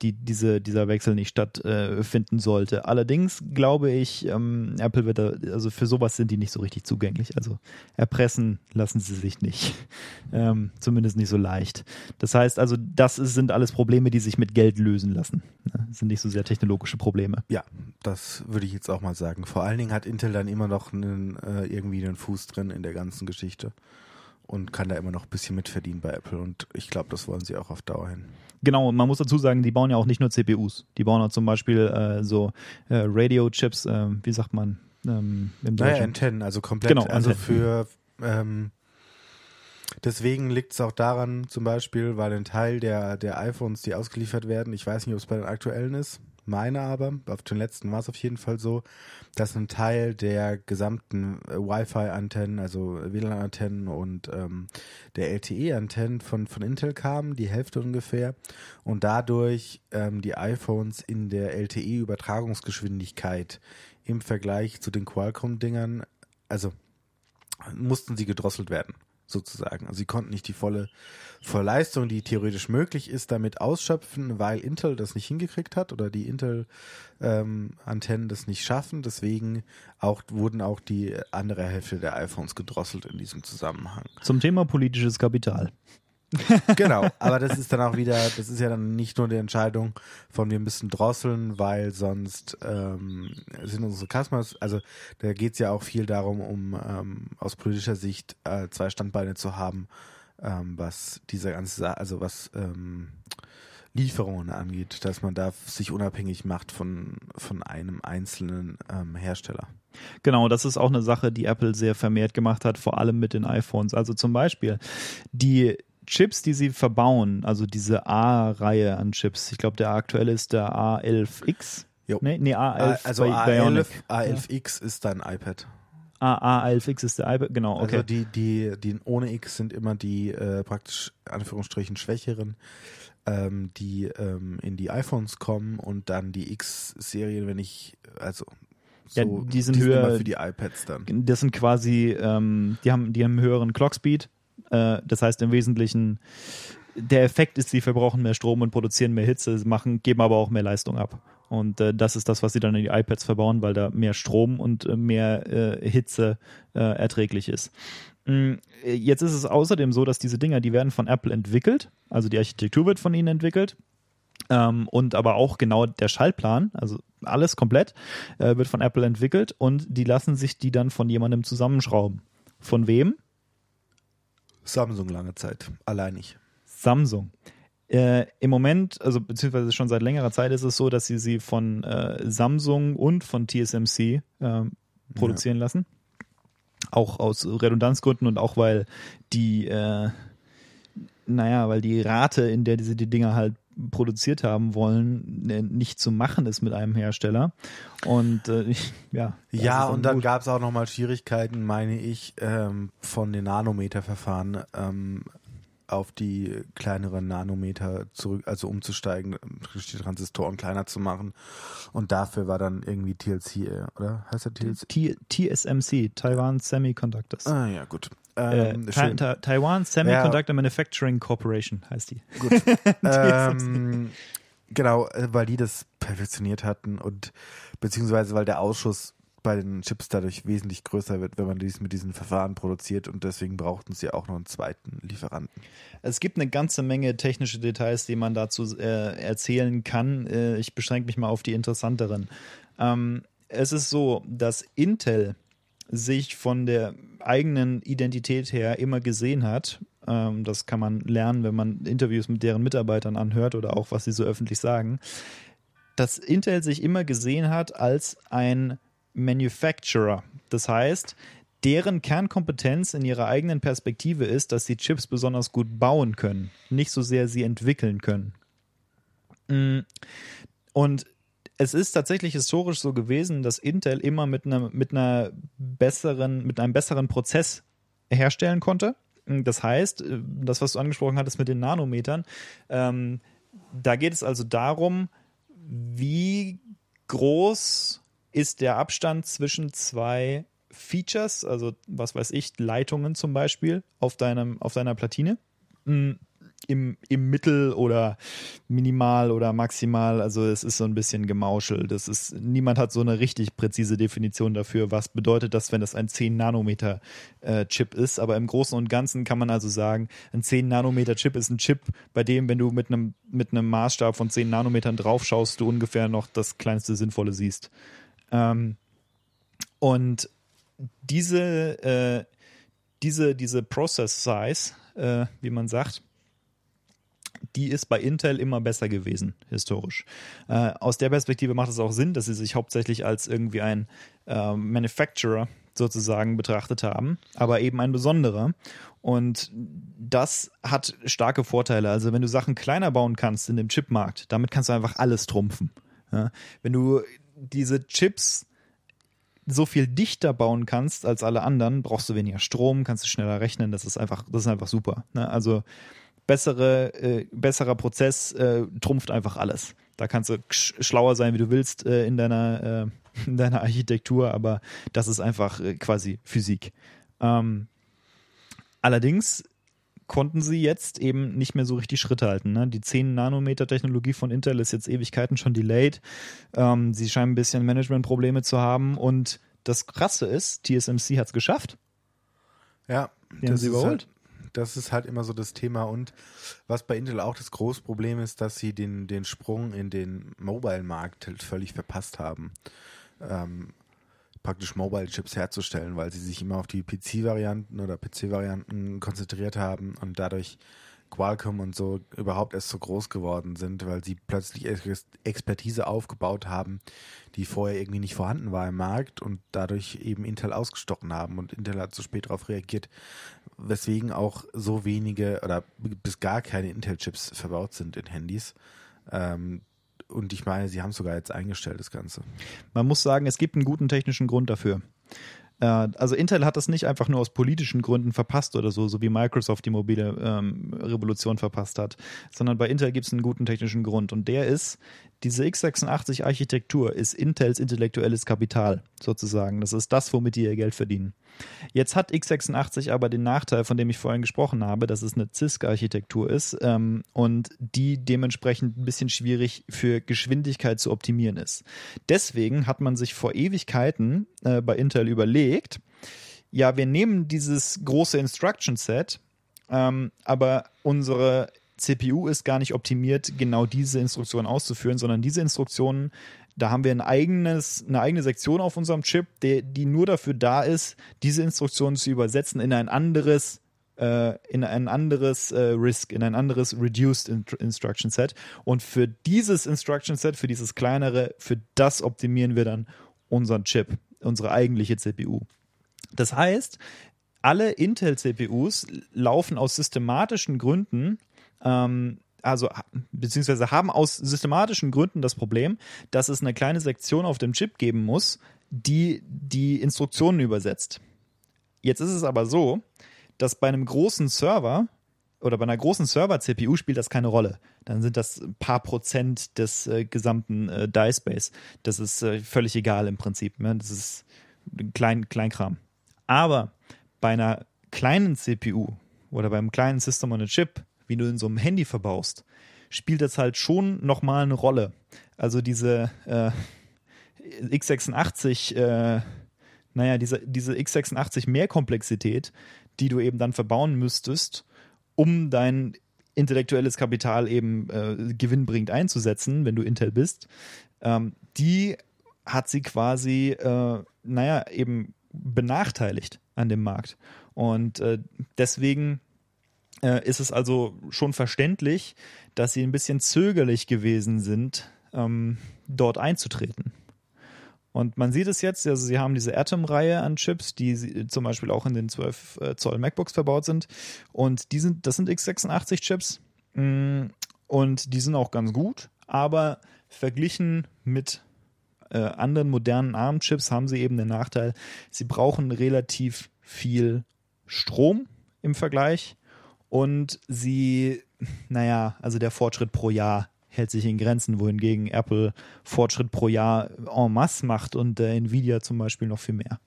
die, diese, dieser Wechsel nicht stattfinden äh, sollte. Allerdings glaube ich, ähm, Apple wird da, also für sowas sind die nicht so richtig zugänglich. Also erpressen lassen sie sich nicht. Ähm, zumindest nicht so leicht. Das heißt also, das sind alles Probleme, die sich mit Geld lösen lassen. Das sind nicht so sehr technologische Probleme. Ja, das würde ich jetzt auch mal sagen. Vor allen Dingen hat Intel dann immer noch einen, äh, irgendwie einen Fuß drin in der ganzen Geschichte und kann da immer noch ein bisschen mitverdienen bei Apple. Und ich glaube, das wollen sie auch auf Dauer hin. Genau, man muss dazu sagen, die bauen ja auch nicht nur CPUs. Die bauen auch zum Beispiel äh, so äh, Radio-Chips, äh, wie sagt man ähm, im Deutschen? Naja, Antennen, also komplett. Genau, also für ähm, Deswegen liegt es auch daran, zum Beispiel, weil ein Teil der, der iPhones, die ausgeliefert werden, ich weiß nicht, ob es bei den aktuellen ist, meine aber, auf den letzten war es auf jeden Fall so, dass ein Teil der gesamten äh, Wi-Fi-Antennen, also WLAN-Antennen und ähm, der LTE-Antennen von, von Intel kamen, die Hälfte ungefähr, und dadurch ähm, die iPhones in der LTE-Übertragungsgeschwindigkeit im Vergleich zu den Qualcomm-Dingern, also mussten sie gedrosselt werden sozusagen. Also sie konnten nicht die volle, volle Leistung, die theoretisch möglich ist, damit ausschöpfen, weil Intel das nicht hingekriegt hat oder die Intel-Antennen ähm, das nicht schaffen. Deswegen auch, wurden auch die andere Hälfte der iPhones gedrosselt in diesem Zusammenhang. Zum Thema politisches Kapital. genau, aber das ist dann auch wieder, das ist ja dann nicht nur die Entscheidung von wir müssen drosseln, weil sonst ähm, sind unsere Customers, also da geht es ja auch viel darum, um ähm, aus politischer Sicht äh, zwei Standbeine zu haben, ähm, was diese ganze, also was ähm, Lieferungen angeht, dass man da sich unabhängig macht von, von einem einzelnen ähm, Hersteller. Genau, das ist auch eine Sache, die Apple sehr vermehrt gemacht hat, vor allem mit den iPhones. Also zum Beispiel die Chips, die sie verbauen, also diese A-Reihe an Chips, ich glaube, der aktuelle ist der A11X. Jo. Nee, nee, A11. Also A11, A11X ja. ist dein iPad. Ah, A11X ist der iPad, genau, okay. Also die, die, die ohne X sind immer die äh, praktisch, Anführungsstrichen, schwächeren, ähm, die ähm, in die iPhones kommen und dann die X-Serien, wenn ich, also so, ja, die sind, die sind höher für die iPads dann. Das sind quasi, ähm, die haben, die haben einen höheren Clockspeed das heißt im Wesentlichen, der Effekt ist, sie verbrauchen mehr Strom und produzieren mehr Hitze, machen, geben aber auch mehr Leistung ab. Und äh, das ist das, was sie dann in die iPads verbauen, weil da mehr Strom und äh, mehr äh, Hitze äh, erträglich ist. Mm, jetzt ist es außerdem so, dass diese Dinger, die werden von Apple entwickelt, also die Architektur wird von ihnen entwickelt. Ähm, und aber auch genau der Schaltplan, also alles komplett, äh, wird von Apple entwickelt und die lassen sich die dann von jemandem zusammenschrauben. Von wem? Samsung lange Zeit, alleinig. Samsung. Äh, Im Moment, also beziehungsweise schon seit längerer Zeit ist es so, dass sie sie von äh, Samsung und von TSMC äh, produzieren ja. lassen. Auch aus Redundanzgründen und auch weil die, äh, naja, weil die Rate, in der diese die Dinger halt produziert haben wollen, ne, nicht zu machen ist mit einem Hersteller. Und äh, ja. Ja, und dann gab es auch nochmal Schwierigkeiten, meine ich, ähm, von den Nanometerverfahren ähm, auf die kleineren Nanometer zurück, also umzusteigen, die Transistoren kleiner zu machen. Und dafür war dann irgendwie TLC, äh, oder? Heißt der TLC? T TSMC, Taiwan Semiconductors. Ah ja, gut. Ähm, äh, Ta Taiwan Semiconductor ja. Manufacturing Corporation heißt die. Gut. ähm, genau, äh, weil die das perfektioniert hatten und beziehungsweise weil der Ausschuss bei den Chips dadurch wesentlich größer wird, wenn man dies mit diesen Verfahren produziert und deswegen brauchten sie auch noch einen zweiten Lieferanten. Es gibt eine ganze Menge technische Details, die man dazu äh, erzählen kann. Äh, ich beschränke mich mal auf die interessanteren. Ähm, es ist so, dass Intel sich von der eigenen Identität her immer gesehen hat. Ähm, das kann man lernen, wenn man Interviews mit deren Mitarbeitern anhört oder auch was sie so öffentlich sagen. Dass Intel sich immer gesehen hat als ein Manufacturer. Das heißt, deren Kernkompetenz in ihrer eigenen Perspektive ist, dass sie Chips besonders gut bauen können, nicht so sehr sie entwickeln können. Mm. Und es ist tatsächlich historisch so gewesen, dass Intel immer mit einer, mit einer besseren, mit einem besseren Prozess herstellen konnte. Das heißt, äh, das, was du angesprochen hattest mit den Nanometern, ähm, da geht es also darum, wie groß ist der Abstand zwischen zwei Features, also was weiß ich, Leitungen zum Beispiel auf deinem, auf deiner Platine. Mm, Im, im Mittel oder minimal oder maximal, also es ist so ein bisschen Gemauschel. Das ist, niemand hat so eine richtig präzise Definition dafür, was bedeutet das, wenn das ein 10 Nanometer äh, Chip ist. Aber im Großen und Ganzen kann man also sagen, ein 10 Nanometer Chip ist ein Chip, bei dem, wenn du mit einem, mit einem Maßstab von 10 Nanometern drauf schaust, du ungefähr noch das kleinste Sinnvolle siehst. Ähm, und diese, äh, diese, diese Process Size, äh, wie man sagt, die ist bei Intel immer besser gewesen, historisch. Äh, aus der Perspektive macht es auch Sinn, dass sie sich hauptsächlich als irgendwie ein äh, Manufacturer sozusagen betrachtet haben, aber eben ein besonderer. Und das hat starke Vorteile. Also wenn du Sachen kleiner bauen kannst in dem Chipmarkt, damit kannst du einfach alles trumpfen. Ja? Wenn du diese Chips so viel dichter bauen kannst als alle anderen, brauchst du weniger Strom, kannst du schneller rechnen. Das ist einfach, das ist einfach super. Ne? Also bessere, äh, besserer Prozess äh, trumpft einfach alles. Da kannst du schlauer sein, wie du willst äh, in deiner äh, in deiner Architektur, aber das ist einfach äh, quasi Physik. Ähm, allerdings konnten sie jetzt eben nicht mehr so richtig Schritte halten. Ne? Die 10 Nanometer Technologie von Intel ist jetzt Ewigkeiten schon delayed. Ähm, sie scheinen ein bisschen Managementprobleme zu haben und das Krasse ist, TSMC hat es geschafft. Ja, Die haben sie überholt. Halt, das ist halt immer so das Thema und was bei Intel auch das große Problem ist, dass sie den, den Sprung in den Mobile-Markt halt völlig verpasst haben. Ähm, praktisch Mobile-Chips herzustellen, weil sie sich immer auf die PC-Varianten oder PC-Varianten konzentriert haben und dadurch Qualcomm und so überhaupt erst so groß geworden sind, weil sie plötzlich Ex Expertise aufgebaut haben, die vorher irgendwie nicht vorhanden war im Markt und dadurch eben Intel ausgestochen haben und Intel hat so spät darauf reagiert, weswegen auch so wenige oder bis gar keine Intel-Chips verbaut sind in Handys. Ähm, und ich meine, sie haben sogar jetzt eingestellt, das Ganze. Man muss sagen, es gibt einen guten technischen Grund dafür. Äh, also Intel hat das nicht einfach nur aus politischen Gründen verpasst oder so, so wie Microsoft die mobile ähm, Revolution verpasst hat, sondern bei Intel gibt es einen guten technischen Grund und der ist, diese x86-Architektur ist Intels intellektuelles Kapital sozusagen. Das ist das, womit die ihr Geld verdienen. Jetzt hat x86 aber den Nachteil, von dem ich vorhin gesprochen habe, dass es eine CISC-Architektur ist ähm, und die dementsprechend ein bisschen schwierig für Geschwindigkeit zu optimieren ist. Deswegen hat man sich vor Ewigkeiten äh, bei Intel überlegt, ja, wir nehmen dieses große Instruction Set, ähm, aber unsere CPU ist gar nicht optimiert, genau diese Instruktionen auszuführen, sondern diese Instruktionen, da haben wir ein eigenes, eine eigene Sektion auf unserem Chip, die, die nur dafür da ist, diese Instruktionen zu übersetzen in ein anderes äh, in ein anderes äh, RISC, in ein anderes Reduced Instruction Set. Und für dieses Instruction Set, für dieses kleinere, für das optimieren wir dann unseren Chip, unsere eigentliche CPU. Das heißt, alle Intel-CPUs laufen aus systematischen Gründen ähm, also beziehungsweise haben aus systematischen Gründen das Problem, dass es eine kleine Sektion auf dem Chip geben muss, die die Instruktionen übersetzt. Jetzt ist es aber so, dass bei einem großen Server oder bei einer großen Server-CPU spielt das keine Rolle. Dann sind das ein paar Prozent des äh, gesamten äh, Die-Space. Das ist äh, völlig egal im Prinzip. Ne? Das ist klein, Kleinkram. Aber bei einer kleinen CPU oder beim kleinen System on a Chip wie du in so einem Handy verbaust, spielt das halt schon nochmal eine Rolle. Also diese äh, x86, äh, naja, diese, diese x86 Mehrkomplexität, die du eben dann verbauen müsstest, um dein intellektuelles Kapital eben äh, gewinnbringend einzusetzen, wenn du Intel bist, ähm, die hat sie quasi, äh, naja, eben benachteiligt an dem Markt. Und äh, deswegen äh, ist es also schon verständlich, dass sie ein bisschen zögerlich gewesen sind, ähm, dort einzutreten. Und man sieht es jetzt, also sie haben diese Atom-Reihe an Chips, die sie, zum Beispiel auch in den 12 äh, Zoll MacBooks verbaut sind. Und die sind, das sind x86-Chips. Mm, und die sind auch ganz gut, aber verglichen mit äh, anderen modernen ARM-Chips haben sie eben den Nachteil, sie brauchen relativ viel Strom im Vergleich und sie, naja, also der Fortschritt pro Jahr hält sich in Grenzen, wohingegen Apple Fortschritt pro Jahr en masse macht und äh, Nvidia zum Beispiel noch viel mehr.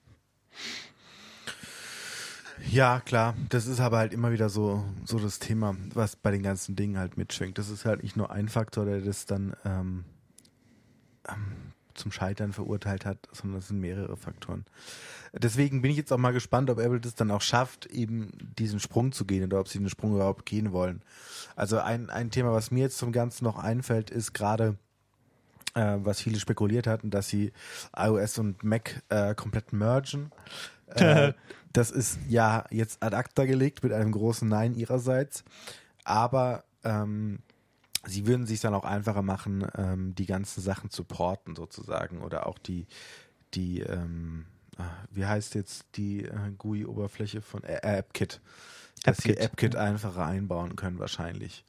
Ja, klar. Das ist aber halt immer wieder so, so das Thema, was bei den ganzen Dingen halt mitschwingt. Das ist halt nicht nur ein Faktor, der das dann ähm, ähm zum Scheitern verurteilt hat, sondern es sind mehrere Faktoren. Deswegen bin ich jetzt auch mal gespannt, ob Apple das dann auch schafft, eben diesen Sprung zu gehen oder ob sie den Sprung überhaupt gehen wollen. Also ein, ein Thema, was mir jetzt zum Ganzen noch einfällt, ist gerade, äh, was viele spekuliert hatten, dass sie iOS und Mac äh, komplett mergen. Äh, das ist ja jetzt ad acta gelegt mit einem großen Nein ihrerseits. Aber ähm, sie würden sich dann auch einfacher machen, ähm, die ganzen Sachen zu porten sozusagen oder auch die, die, ähm, ah, wie heißt jetzt die äh, GUI-Oberfläche von äh, AppKit? Dass AppKit. sie AppKit einfacher einbauen können wahrscheinlich,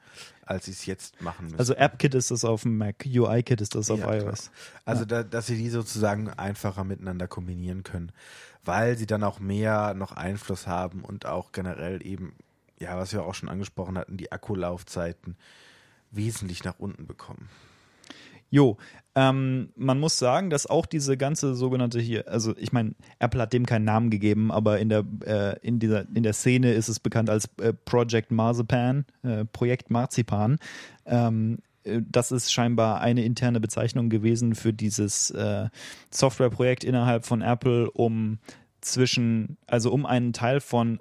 als sie es jetzt machen müssen. Also AppKit ist das auf dem Mac, UIKit ist das auf ja, iOS. Klar. Also ja. da, dass sie die sozusagen einfacher miteinander kombinieren können, weil sie dann auch mehr noch Einfluss haben und auch generell eben, ja, was wir auch schon angesprochen hatten, die Akkulaufzeiten wesentlich nach unten bekommen. Jo, ähm, man muss sagen, dass auch diese ganze sogenannte hier, also ich meine, Apple hat dem keinen Namen gegeben, aber in der äh, in dieser in der Szene ist es bekannt als äh, Project Marzipan, äh, Projekt Marzipan. Ähm, äh, das ist scheinbar eine interne Bezeichnung gewesen für dieses äh, Softwareprojekt innerhalb von Apple, um zwischen, also um einen Teil von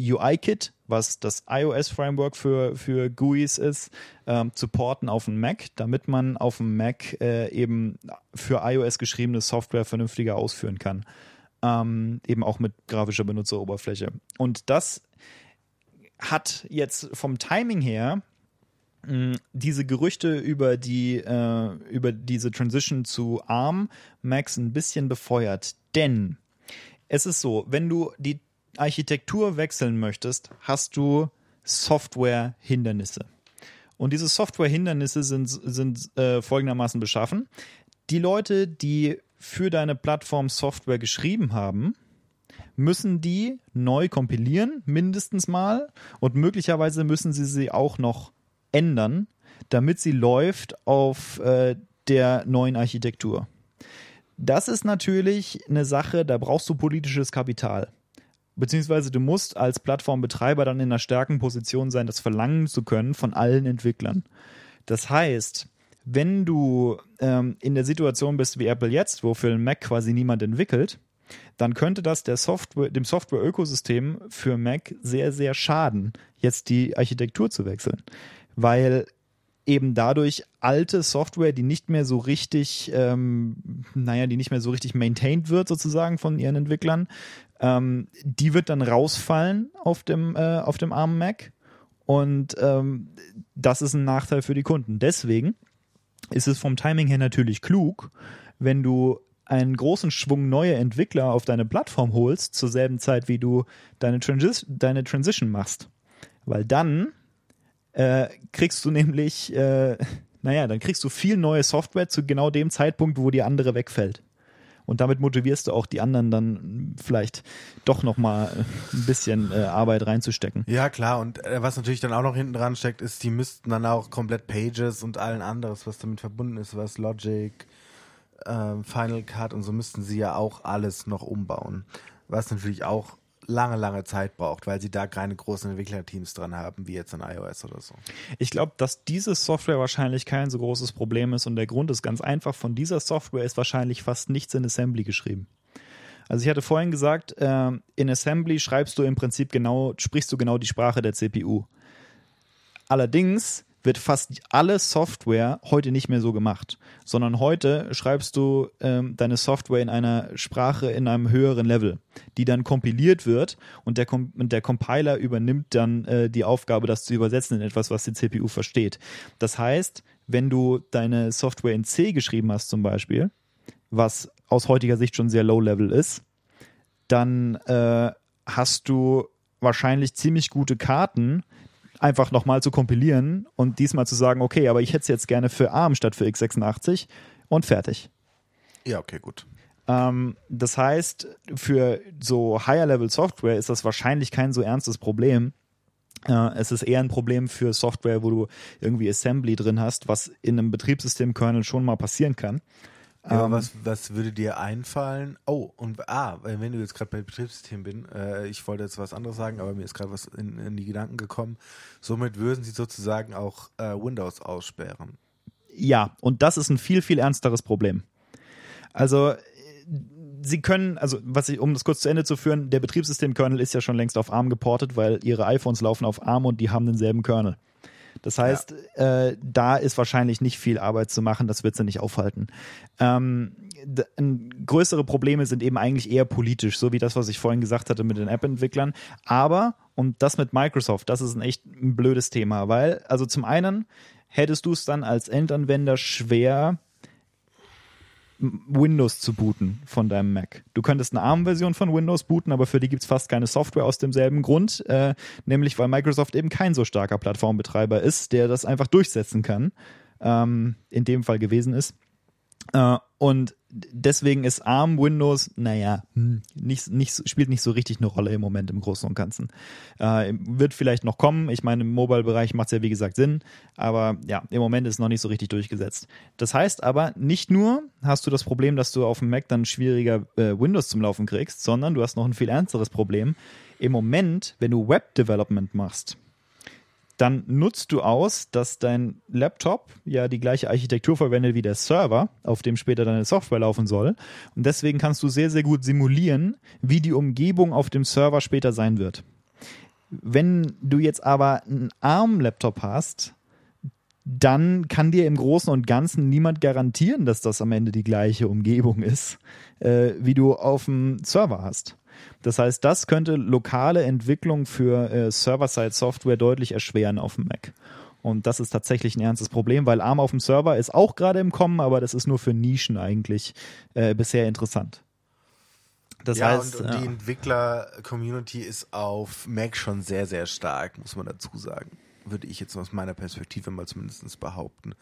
UI-Kit, was das iOS-Framework für, für GUIs ist, ähm, zu porten auf den Mac, damit man auf dem Mac äh, eben für iOS geschriebene Software vernünftiger ausführen kann. Ähm, eben auch mit grafischer Benutzeroberfläche. Und das hat jetzt vom Timing her diese Gerüchte über die äh, über diese Transition zu ARM Macs ein bisschen befeuert, denn es ist so, wenn du die Architektur wechseln möchtest, hast du Software-Hindernisse. Und diese Software-Hindernisse sind, sind äh, folgendermaßen beschaffen. Die Leute, die für deine Plattform Software geschrieben haben, müssen die neu kompilieren, mindestens mal. Und möglicherweise müssen sie sie auch noch ändern, damit sie läuft auf äh, der neuen Architektur. Das ist natürlich eine Sache, da brauchst du politisches Kapital beziehungsweise du musst als Plattformbetreiber dann in einer starken Position sein, das verlangen zu können von allen Entwicklern. Das heißt, wenn du ähm, in der Situation bist wie Apple jetzt, wo für einen Mac quasi niemand entwickelt, dann könnte das Software, dem Software-Ökosystem für Mac sehr, sehr schaden, jetzt die Architektur zu wechseln. Weil eben dadurch alte Software, die nicht mehr so richtig, ähm, naja, die nicht mehr so richtig maintained wird sozusagen von ihren Entwicklern, ähm, die wird dann rausfallen auf dem, äh, auf dem armen Mac. Und ähm, das ist ein Nachteil für die Kunden. Deswegen ist es vom Timing her natürlich klug, wenn du einen großen Schwung neue Entwickler auf deine Plattform holst, zur selben Zeit, wie du deine, Transis deine Transition machst. Weil dann äh, kriegst du nämlich, äh, naja, dann kriegst du viel neue Software zu genau dem Zeitpunkt, wo die andere wegfällt. Und damit motivierst du auch die anderen dann vielleicht doch nochmal ein bisschen äh, Arbeit reinzustecken. Ja, klar. Und äh, was natürlich dann auch noch hinten dran steckt, ist, die müssten dann auch komplett Pages und allen anderes, was damit verbunden ist, was Logic, äh, Final Cut und so müssten sie ja auch alles noch umbauen. Was natürlich auch lange, lange Zeit braucht, weil sie da keine großen Entwicklerteams dran haben, wie jetzt in iOS oder so. Ich glaube, dass diese Software wahrscheinlich kein so großes Problem ist und der Grund ist ganz einfach, von dieser Software ist wahrscheinlich fast nichts in Assembly geschrieben. Also ich hatte vorhin gesagt, äh, in Assembly schreibst du im Prinzip genau, sprichst du genau die Sprache der CPU. Allerdings wird fast alle Software heute nicht mehr so gemacht, sondern heute schreibst du ähm, deine Software in einer Sprache in einem höheren Level, die dann kompiliert wird und der, Com und der Compiler übernimmt dann äh, die Aufgabe, das zu übersetzen in etwas, was die CPU versteht. Das heißt, wenn du deine Software in C geschrieben hast zum Beispiel, was aus heutiger Sicht schon sehr low-level ist, dann äh, hast du wahrscheinlich ziemlich gute Karten, einfach nochmal zu kompilieren und diesmal zu sagen, okay, aber ich hätte es jetzt gerne für ARM statt für x86 und fertig. Ja, okay, gut. Ähm, das heißt, für so Higher-Level-Software ist das wahrscheinlich kein so ernstes Problem. Äh, es ist eher ein Problem für Software, wo du irgendwie Assembly drin hast, was in einem Betriebssystem-Kernel schon mal passieren kann. Ja, ähm, was, was würde dir einfallen? Oh, und ah, wenn du jetzt gerade bei Betriebssystem bin, äh, ich wollte jetzt was anderes sagen, aber mir ist gerade was in, in, die Gedanken gekommen. Somit würden sie sozusagen auch äh, Windows aussperren. Ja, und das ist ein viel, viel ernsteres Problem. Also sie können, also was ich, um das kurz zu Ende zu führen, der Betriebssystem-Kernel ist ja schon längst auf ARM geportet, weil ihre iPhones laufen auf ARM und die haben denselben Kernel. Das heißt, ja. äh, da ist wahrscheinlich nicht viel Arbeit zu machen, das wird sie nicht aufhalten. Ähm, größere Probleme sind eben eigentlich eher politisch, so wie das, was ich vorhin gesagt hatte mit den App-Entwicklern. Aber, und das mit Microsoft, das ist ein echt ein blödes Thema, weil, also zum einen hättest du es dann als Endanwender schwer, Windows zu booten von deinem Mac. Du könntest eine ARM-Version von Windows booten, aber für die gibt es fast keine Software aus demselben Grund, äh, nämlich weil Microsoft eben kein so starker Plattformbetreiber ist, der das einfach durchsetzen kann, ähm, in dem Fall gewesen ist. Äh, und deswegen ist ARM Windows, naja, hm, nicht, nicht, spielt nicht so richtig eine Rolle im Moment im Großen und Ganzen. Äh, wird vielleicht noch kommen. Ich meine, im Mobile-Bereich macht es ja wie gesagt Sinn, aber ja, im Moment ist es noch nicht so richtig durchgesetzt. Das heißt aber, nicht nur hast du das Problem, dass du auf dem Mac dann schwieriger äh, Windows zum Laufen kriegst, sondern du hast noch ein viel ernsteres Problem. Im Moment, wenn du Web-Development machst, dann nutzt du aus, dass dein Laptop ja die gleiche Architektur verwendet wie der Server, auf dem später deine Software laufen soll. Und deswegen kannst du sehr, sehr gut simulieren, wie die Umgebung auf dem Server später sein wird. Wenn du jetzt aber einen ARM-Laptop hast, dann kann dir im Großen und Ganzen niemand garantieren, dass das am Ende die gleiche Umgebung ist, äh, wie du auf dem Server hast. Das heißt, das könnte lokale Entwicklung für äh, Server-Side-Software deutlich erschweren auf dem Mac. Und das ist tatsächlich ein ernstes Problem, weil ARM auf dem Server ist auch gerade im Kommen, aber das ist nur für Nischen eigentlich äh, bisher interessant. Das ja, heißt, und, und ja. die Entwickler-Community ist auf Mac schon sehr, sehr stark, muss man dazu sagen. Würde ich jetzt aus meiner Perspektive mal zumindest behaupten.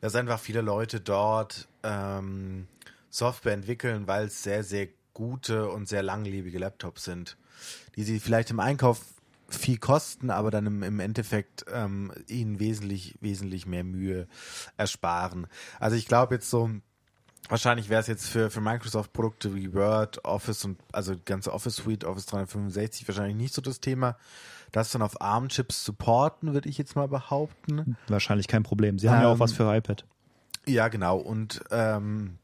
Da sind einfach viele Leute dort ähm, Software entwickeln, weil es sehr, sehr gute und sehr langlebige Laptops sind, die sie vielleicht im Einkauf viel kosten, aber dann im, im Endeffekt ähm, ihnen wesentlich, wesentlich mehr Mühe ersparen. Also ich glaube jetzt so, wahrscheinlich wäre es jetzt für, für Microsoft Produkte wie Word, Office und also die ganze Office Suite, Office 365 wahrscheinlich nicht so das Thema. Das dann auf ARM-Chips supporten, würde ich jetzt mal behaupten. Wahrscheinlich kein Problem. Sie haben ja auch was ähm, für iPad. Ja, genau. Und ähm,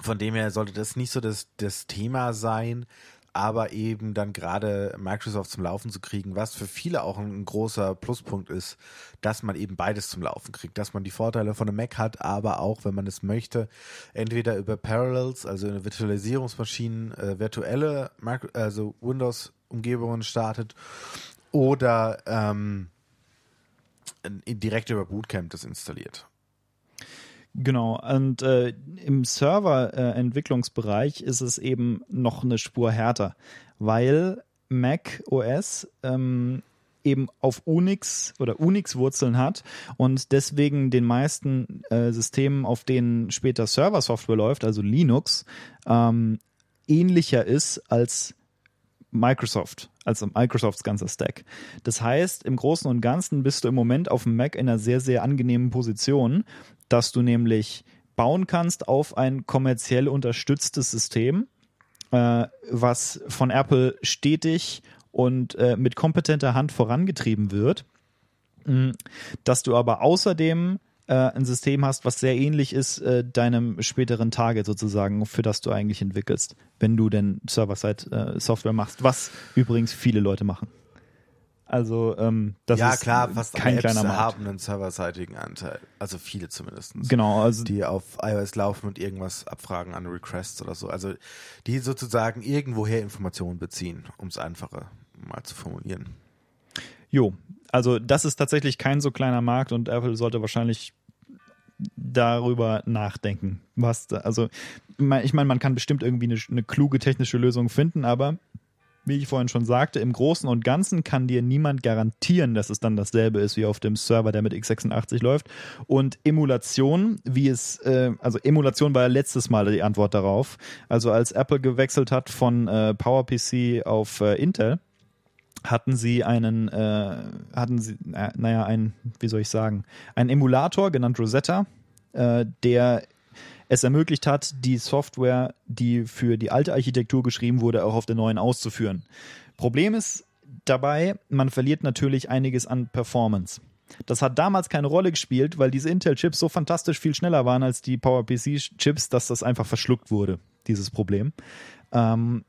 von dem her sollte das nicht so das, das Thema sein, aber eben dann gerade Microsoft zum Laufen zu kriegen, was für viele auch ein großer Pluspunkt ist, dass man eben beides zum Laufen kriegt, dass man die Vorteile von einem Mac hat, aber auch, wenn man es möchte, entweder über Parallels, also eine Virtualisierungsmaschinen, äh, virtuelle, also Windows-Umgebungen startet oder ähm, direkt über Bootcamp das installiert. Genau, und äh, im Server-Entwicklungsbereich ist es eben noch eine Spur härter, weil Mac OS ähm, eben auf Unix oder Unix-Wurzeln hat und deswegen den meisten äh, Systemen, auf denen später Server-Software läuft, also Linux, ähm, ähnlicher ist als Microsoft, also Microsofts ganzer Stack. Das heißt, im Großen und Ganzen bist du im Moment auf dem Mac in einer sehr, sehr angenehmen Position, dass du nämlich bauen kannst auf ein kommerziell unterstütztes System, äh, was von Apple stetig und äh, mit kompetenter Hand vorangetrieben wird, mh, dass du aber außerdem äh, ein System hast, was sehr ähnlich ist äh, deinem späteren Target sozusagen, für das du eigentlich entwickelst, wenn du denn Server-Side-Software äh, machst, was übrigens viele Leute machen. Also ähm, das ja, ist klar, fast kein alle Apps kleiner Markt. haben einen serverseitigen Anteil. Also viele zumindest. Genau, also Die auf iOS laufen und irgendwas abfragen an Requests oder so. Also die sozusagen irgendwoher Informationen beziehen, um es einfacher mal zu formulieren. Jo, also das ist tatsächlich kein so kleiner Markt und Apple sollte wahrscheinlich darüber nachdenken. Was also ich meine, man kann bestimmt irgendwie eine, eine kluge technische Lösung finden, aber wie ich vorhin schon sagte, im Großen und Ganzen kann dir niemand garantieren, dass es dann dasselbe ist wie auf dem Server, der mit x86 läuft. Und Emulation, wie es, äh, also Emulation war ja letztes Mal die Antwort darauf. Also als Apple gewechselt hat von äh, PowerPC auf äh, Intel, hatten sie einen, äh, hatten sie, naja, ein, wie soll ich sagen, einen Emulator genannt Rosetta, äh, der es ermöglicht hat, die Software, die für die alte Architektur geschrieben wurde, auch auf der neuen auszuführen. Problem ist dabei, man verliert natürlich einiges an Performance. Das hat damals keine Rolle gespielt, weil diese Intel-Chips so fantastisch viel schneller waren als die PowerPC-Chips, dass das einfach verschluckt wurde, dieses Problem. Ähm,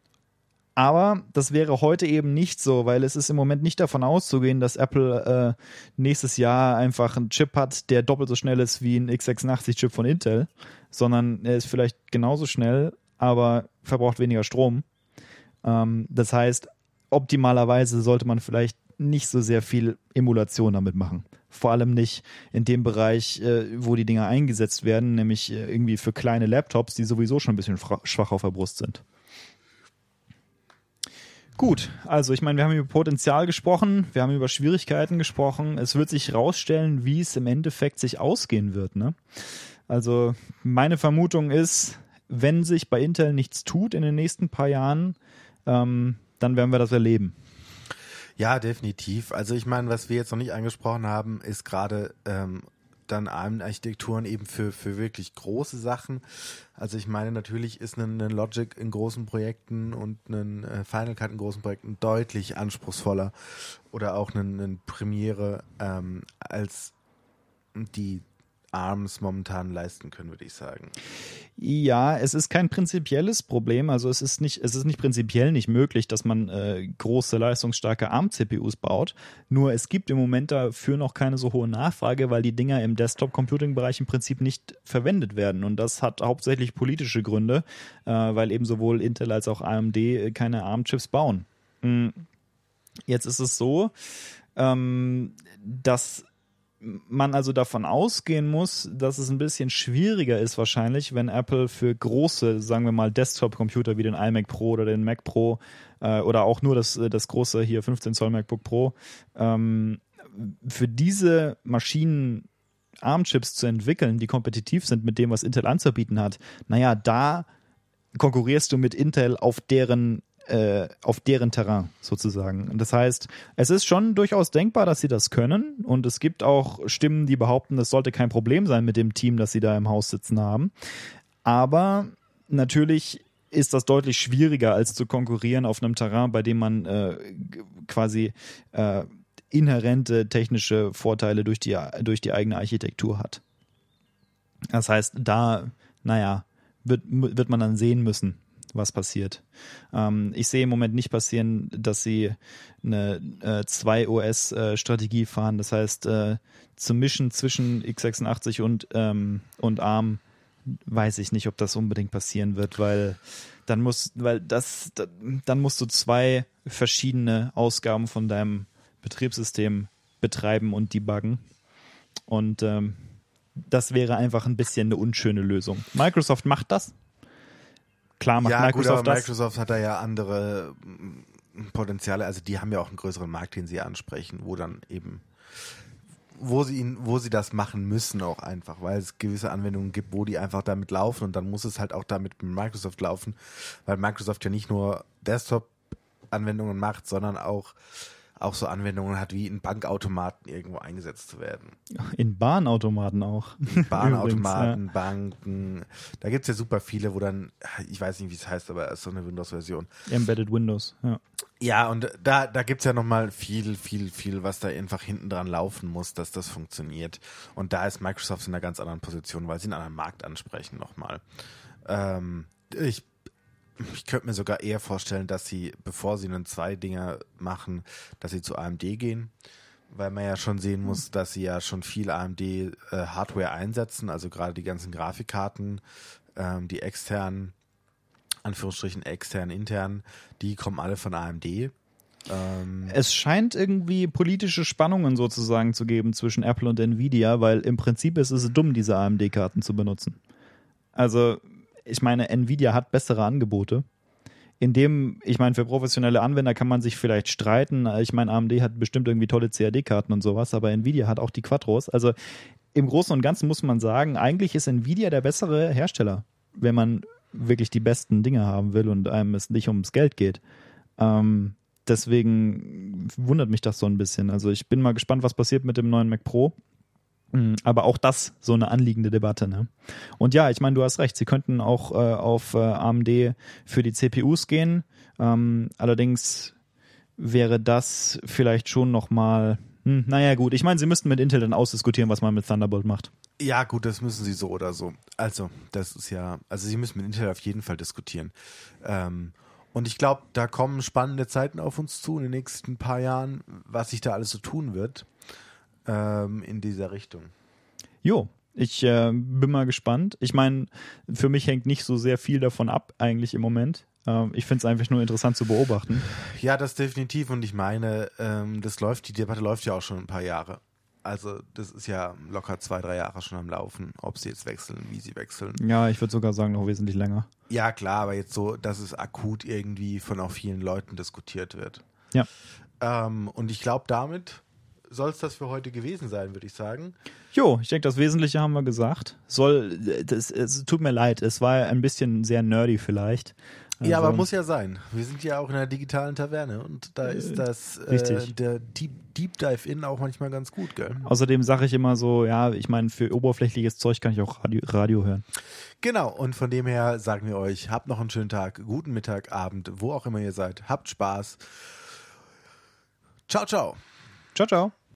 aber das wäre heute eben nicht so, weil es ist im Moment nicht davon auszugehen, dass Apple äh, nächstes Jahr einfach einen Chip hat, der doppelt so schnell ist wie ein x86-Chip von Intel, sondern er ist vielleicht genauso schnell, aber verbraucht weniger Strom. Ähm, das heißt, optimalerweise sollte man vielleicht nicht so sehr viel Emulation damit machen. Vor allem nicht in dem Bereich, äh, wo die Dinger eingesetzt werden, nämlich äh, irgendwie für kleine Laptops, die sowieso schon ein bisschen schwach auf der Brust sind. Gut, also ich meine, wir haben über Potenzial gesprochen, wir haben über Schwierigkeiten gesprochen. Es wird sich rausstellen, wie es im Endeffekt sich ausgehen wird. Ne? Also meine Vermutung ist, wenn sich bei Intel nichts tut in den nächsten paar Jahren, ähm, dann werden wir das erleben. Ja, definitiv. Also ich meine, was wir jetzt noch nicht angesprochen haben, ist gerade ähm, dann ARM-Architekturen eben für, für wirklich große Sachen. Also ich meine, natürlich ist ein, ein Logic in großen Projekten und ein äh, Final Cut in großen Projekten deutlich anspruchsvoller oder auch ein, ein Premiere ähm, als die ARMs momentan leisten können, würde ich sagen. Ja, es ist kein prinzipielles Problem. Also es ist nicht, es ist nicht prinzipiell nicht möglich, dass man äh, große, leistungsstarke ARM-CPUs baut. Nur es gibt im Moment dafür noch keine so hohe Nachfrage, weil die Dinger im Desktop-Computing-Bereich im Prinzip nicht verwendet werden. Und das hat hauptsächlich politische Gründe, äh, weil eben sowohl Intel als auch AMD äh, keine ARM-Chips bauen. Hm. Jetzt ist es so, ähm, dass man also davon ausgehen muss, dass es ein bisschen schwieriger ist wahrscheinlich, wenn Apple für große, sagen wir mal, Desktop-Computer wie den iMac Pro oder den Mac Pro äh, oder auch nur das, äh, das große hier 15 Zoll MacBook Pro, ähm, für diese Maschinen ARM-Chips zu entwickeln, die kompetitiv sind mit dem, was Intel anzubieten hat, naja, da konkurrierst du mit Intel auf deren äh, auf deren Terrain sozusagen. Das heißt, es ist schon durchaus denkbar, dass sie das können. Und es gibt auch Stimmen, die behaupten, das sollte kein Problem sein mit dem Team, das sie da im Haus sitzen haben. Aber natürlich ist das deutlich schwieriger, als zu konkurrieren auf einem Terrain, bei dem man äh, quasi äh, inhärente technische Vorteile durch die, durch die eigene Architektur hat. Das heißt, da, naja, wird, wird man dann sehen müssen, was passiert. Ähm, ich sehe im Moment nicht passieren, dass sie eine äh, 2-OS-Strategie äh, fahren. Das heißt, äh, zu mischen zwischen x86 und, ähm, und ARM weiß ich nicht, ob das unbedingt passieren wird, weil dann muss, weil das, dann musst du zwei verschiedene Ausgaben von deinem Betriebssystem betreiben und debuggen. Und ähm, das wäre einfach ein bisschen eine unschöne Lösung. Microsoft macht das, Klar macht ja, Microsoft gut, aber das. Microsoft hat da ja andere mm, Potenziale, also die haben ja auch einen größeren Markt, den sie ansprechen, wo dann eben wo sie ihn, wo sie das machen müssen auch einfach, weil es gewisse Anwendungen gibt, wo die einfach damit laufen und dann muss es halt auch damit mit Microsoft laufen, weil Microsoft ja nicht nur Desktop-Anwendungen macht, sondern auch auch so Anwendungen hat, wie in Bankautomaten irgendwo eingesetzt zu werden. In Bahnautomaten auch. Bahnautomaten, Übrigens, ja. Banken. Da gibt's ja super viele, wo dann, ich weiß nicht, wie es heißt, aber es ist so eine Windows-Version. Embedded Windows, ja. Ja, und da, da gibt's ja nochmal viel, viel, viel, was da einfach hinten dran laufen muss, dass das funktioniert. Und da ist Microsoft in einer ganz anderen Position, weil sie einen anderen Markt ansprechen nochmal. Ähm, ich Ich könnte mir sogar eher vorstellen, dass sie, bevor sie dann zwei Dinger machen, dass sie zu AMD gehen, weil man ja schon sehen muss, dass sie ja schon viel AMD-Hardware äh, einsetzen, also gerade die ganzen Grafikkarten, ähm, die externen, Anführungsstrichen extern, intern, die kommen alle von AMD. Ähm es scheint irgendwie politische Spannungen sozusagen zu geben zwischen Apple und Nvidia, weil im Prinzip ist es dumm, diese AMD-Karten zu benutzen. Also, ich meine, Nvidia hat bessere Angebote. In dem, ich meine, für professionelle Anwender kann man sich vielleicht streiten. Ich meine, AMD hat bestimmt irgendwie tolle CAD-Karten und sowas, aber Nvidia hat auch die Quattros. Also im Großen und Ganzen muss man sagen, eigentlich ist Nvidia der bessere Hersteller, wenn man wirklich die besten Dinge haben will und einem es nicht ums Geld geht. Ähm, deswegen wundert mich das so ein bisschen. Also ich bin mal gespannt, was passiert mit dem neuen Mac Pro. Mm, aber auch das so eine anliegende Debatte. Ne? Und ja, ich meine, du hast recht, sie könnten auch äh, auf äh, AMD für die CPUs gehen. Ähm, allerdings wäre das vielleicht schon nochmal, hm, naja gut, ich meine, sie müssten mit Intel dann ausdiskutieren, was man mit Thunderbolt macht. Ja, gut, das müssen sie so oder so. Also, das ist ja, also sie müssen mit Intel auf jeden Fall diskutieren. Ähm, und ich glaube, da kommen spannende Zeiten auf uns zu in den nächsten paar Jahren, was sich da alles so tun wird ähm, in dieser Richtung. Jo, ich äh, bin mal gespannt. Ich meine, für mich hängt nicht so sehr viel davon ab, eigentlich im Moment. Ähm, ich finde es einfach nur interessant zu beobachten. Ja, das definitiv. Und ich meine, ähm, das läuft, die Debatte läuft ja auch schon ein paar Jahre. Also, das ist ja locker zwei, drei Jahre schon am Laufen, ob sie jetzt wechseln, wie sie wechseln. Ja, ich würde sogar sagen, noch wesentlich länger. Ja, klar, aber jetzt so, dass es akut irgendwie von auch vielen Leuten diskutiert wird. Ja. Ähm, und ich glaube, damit soll es das für heute gewesen sein, würde ich sagen. Jo, ich denke, das Wesentliche haben wir gesagt. Soll, das, es tut mir leid, es war ein bisschen sehr nerdy vielleicht. Also, ja, aber also muss ja sein. Wir sind ja auch in einer digitalen Taverne und da ist äh, das äh, der Deep, Deep Dive In auch manchmal ganz gut, gell? Außerdem sage ich immer so, ja, ich meine, für oberflächliches Zeug kann ich auch Radio, Radio hören. Genau, und von dem her sagen wir euch, habt noch einen schönen Tag, guten Mittag, Abend, wo auch immer ihr seid. Habt Spaß. Ciao, ciao. Ciao, ciao.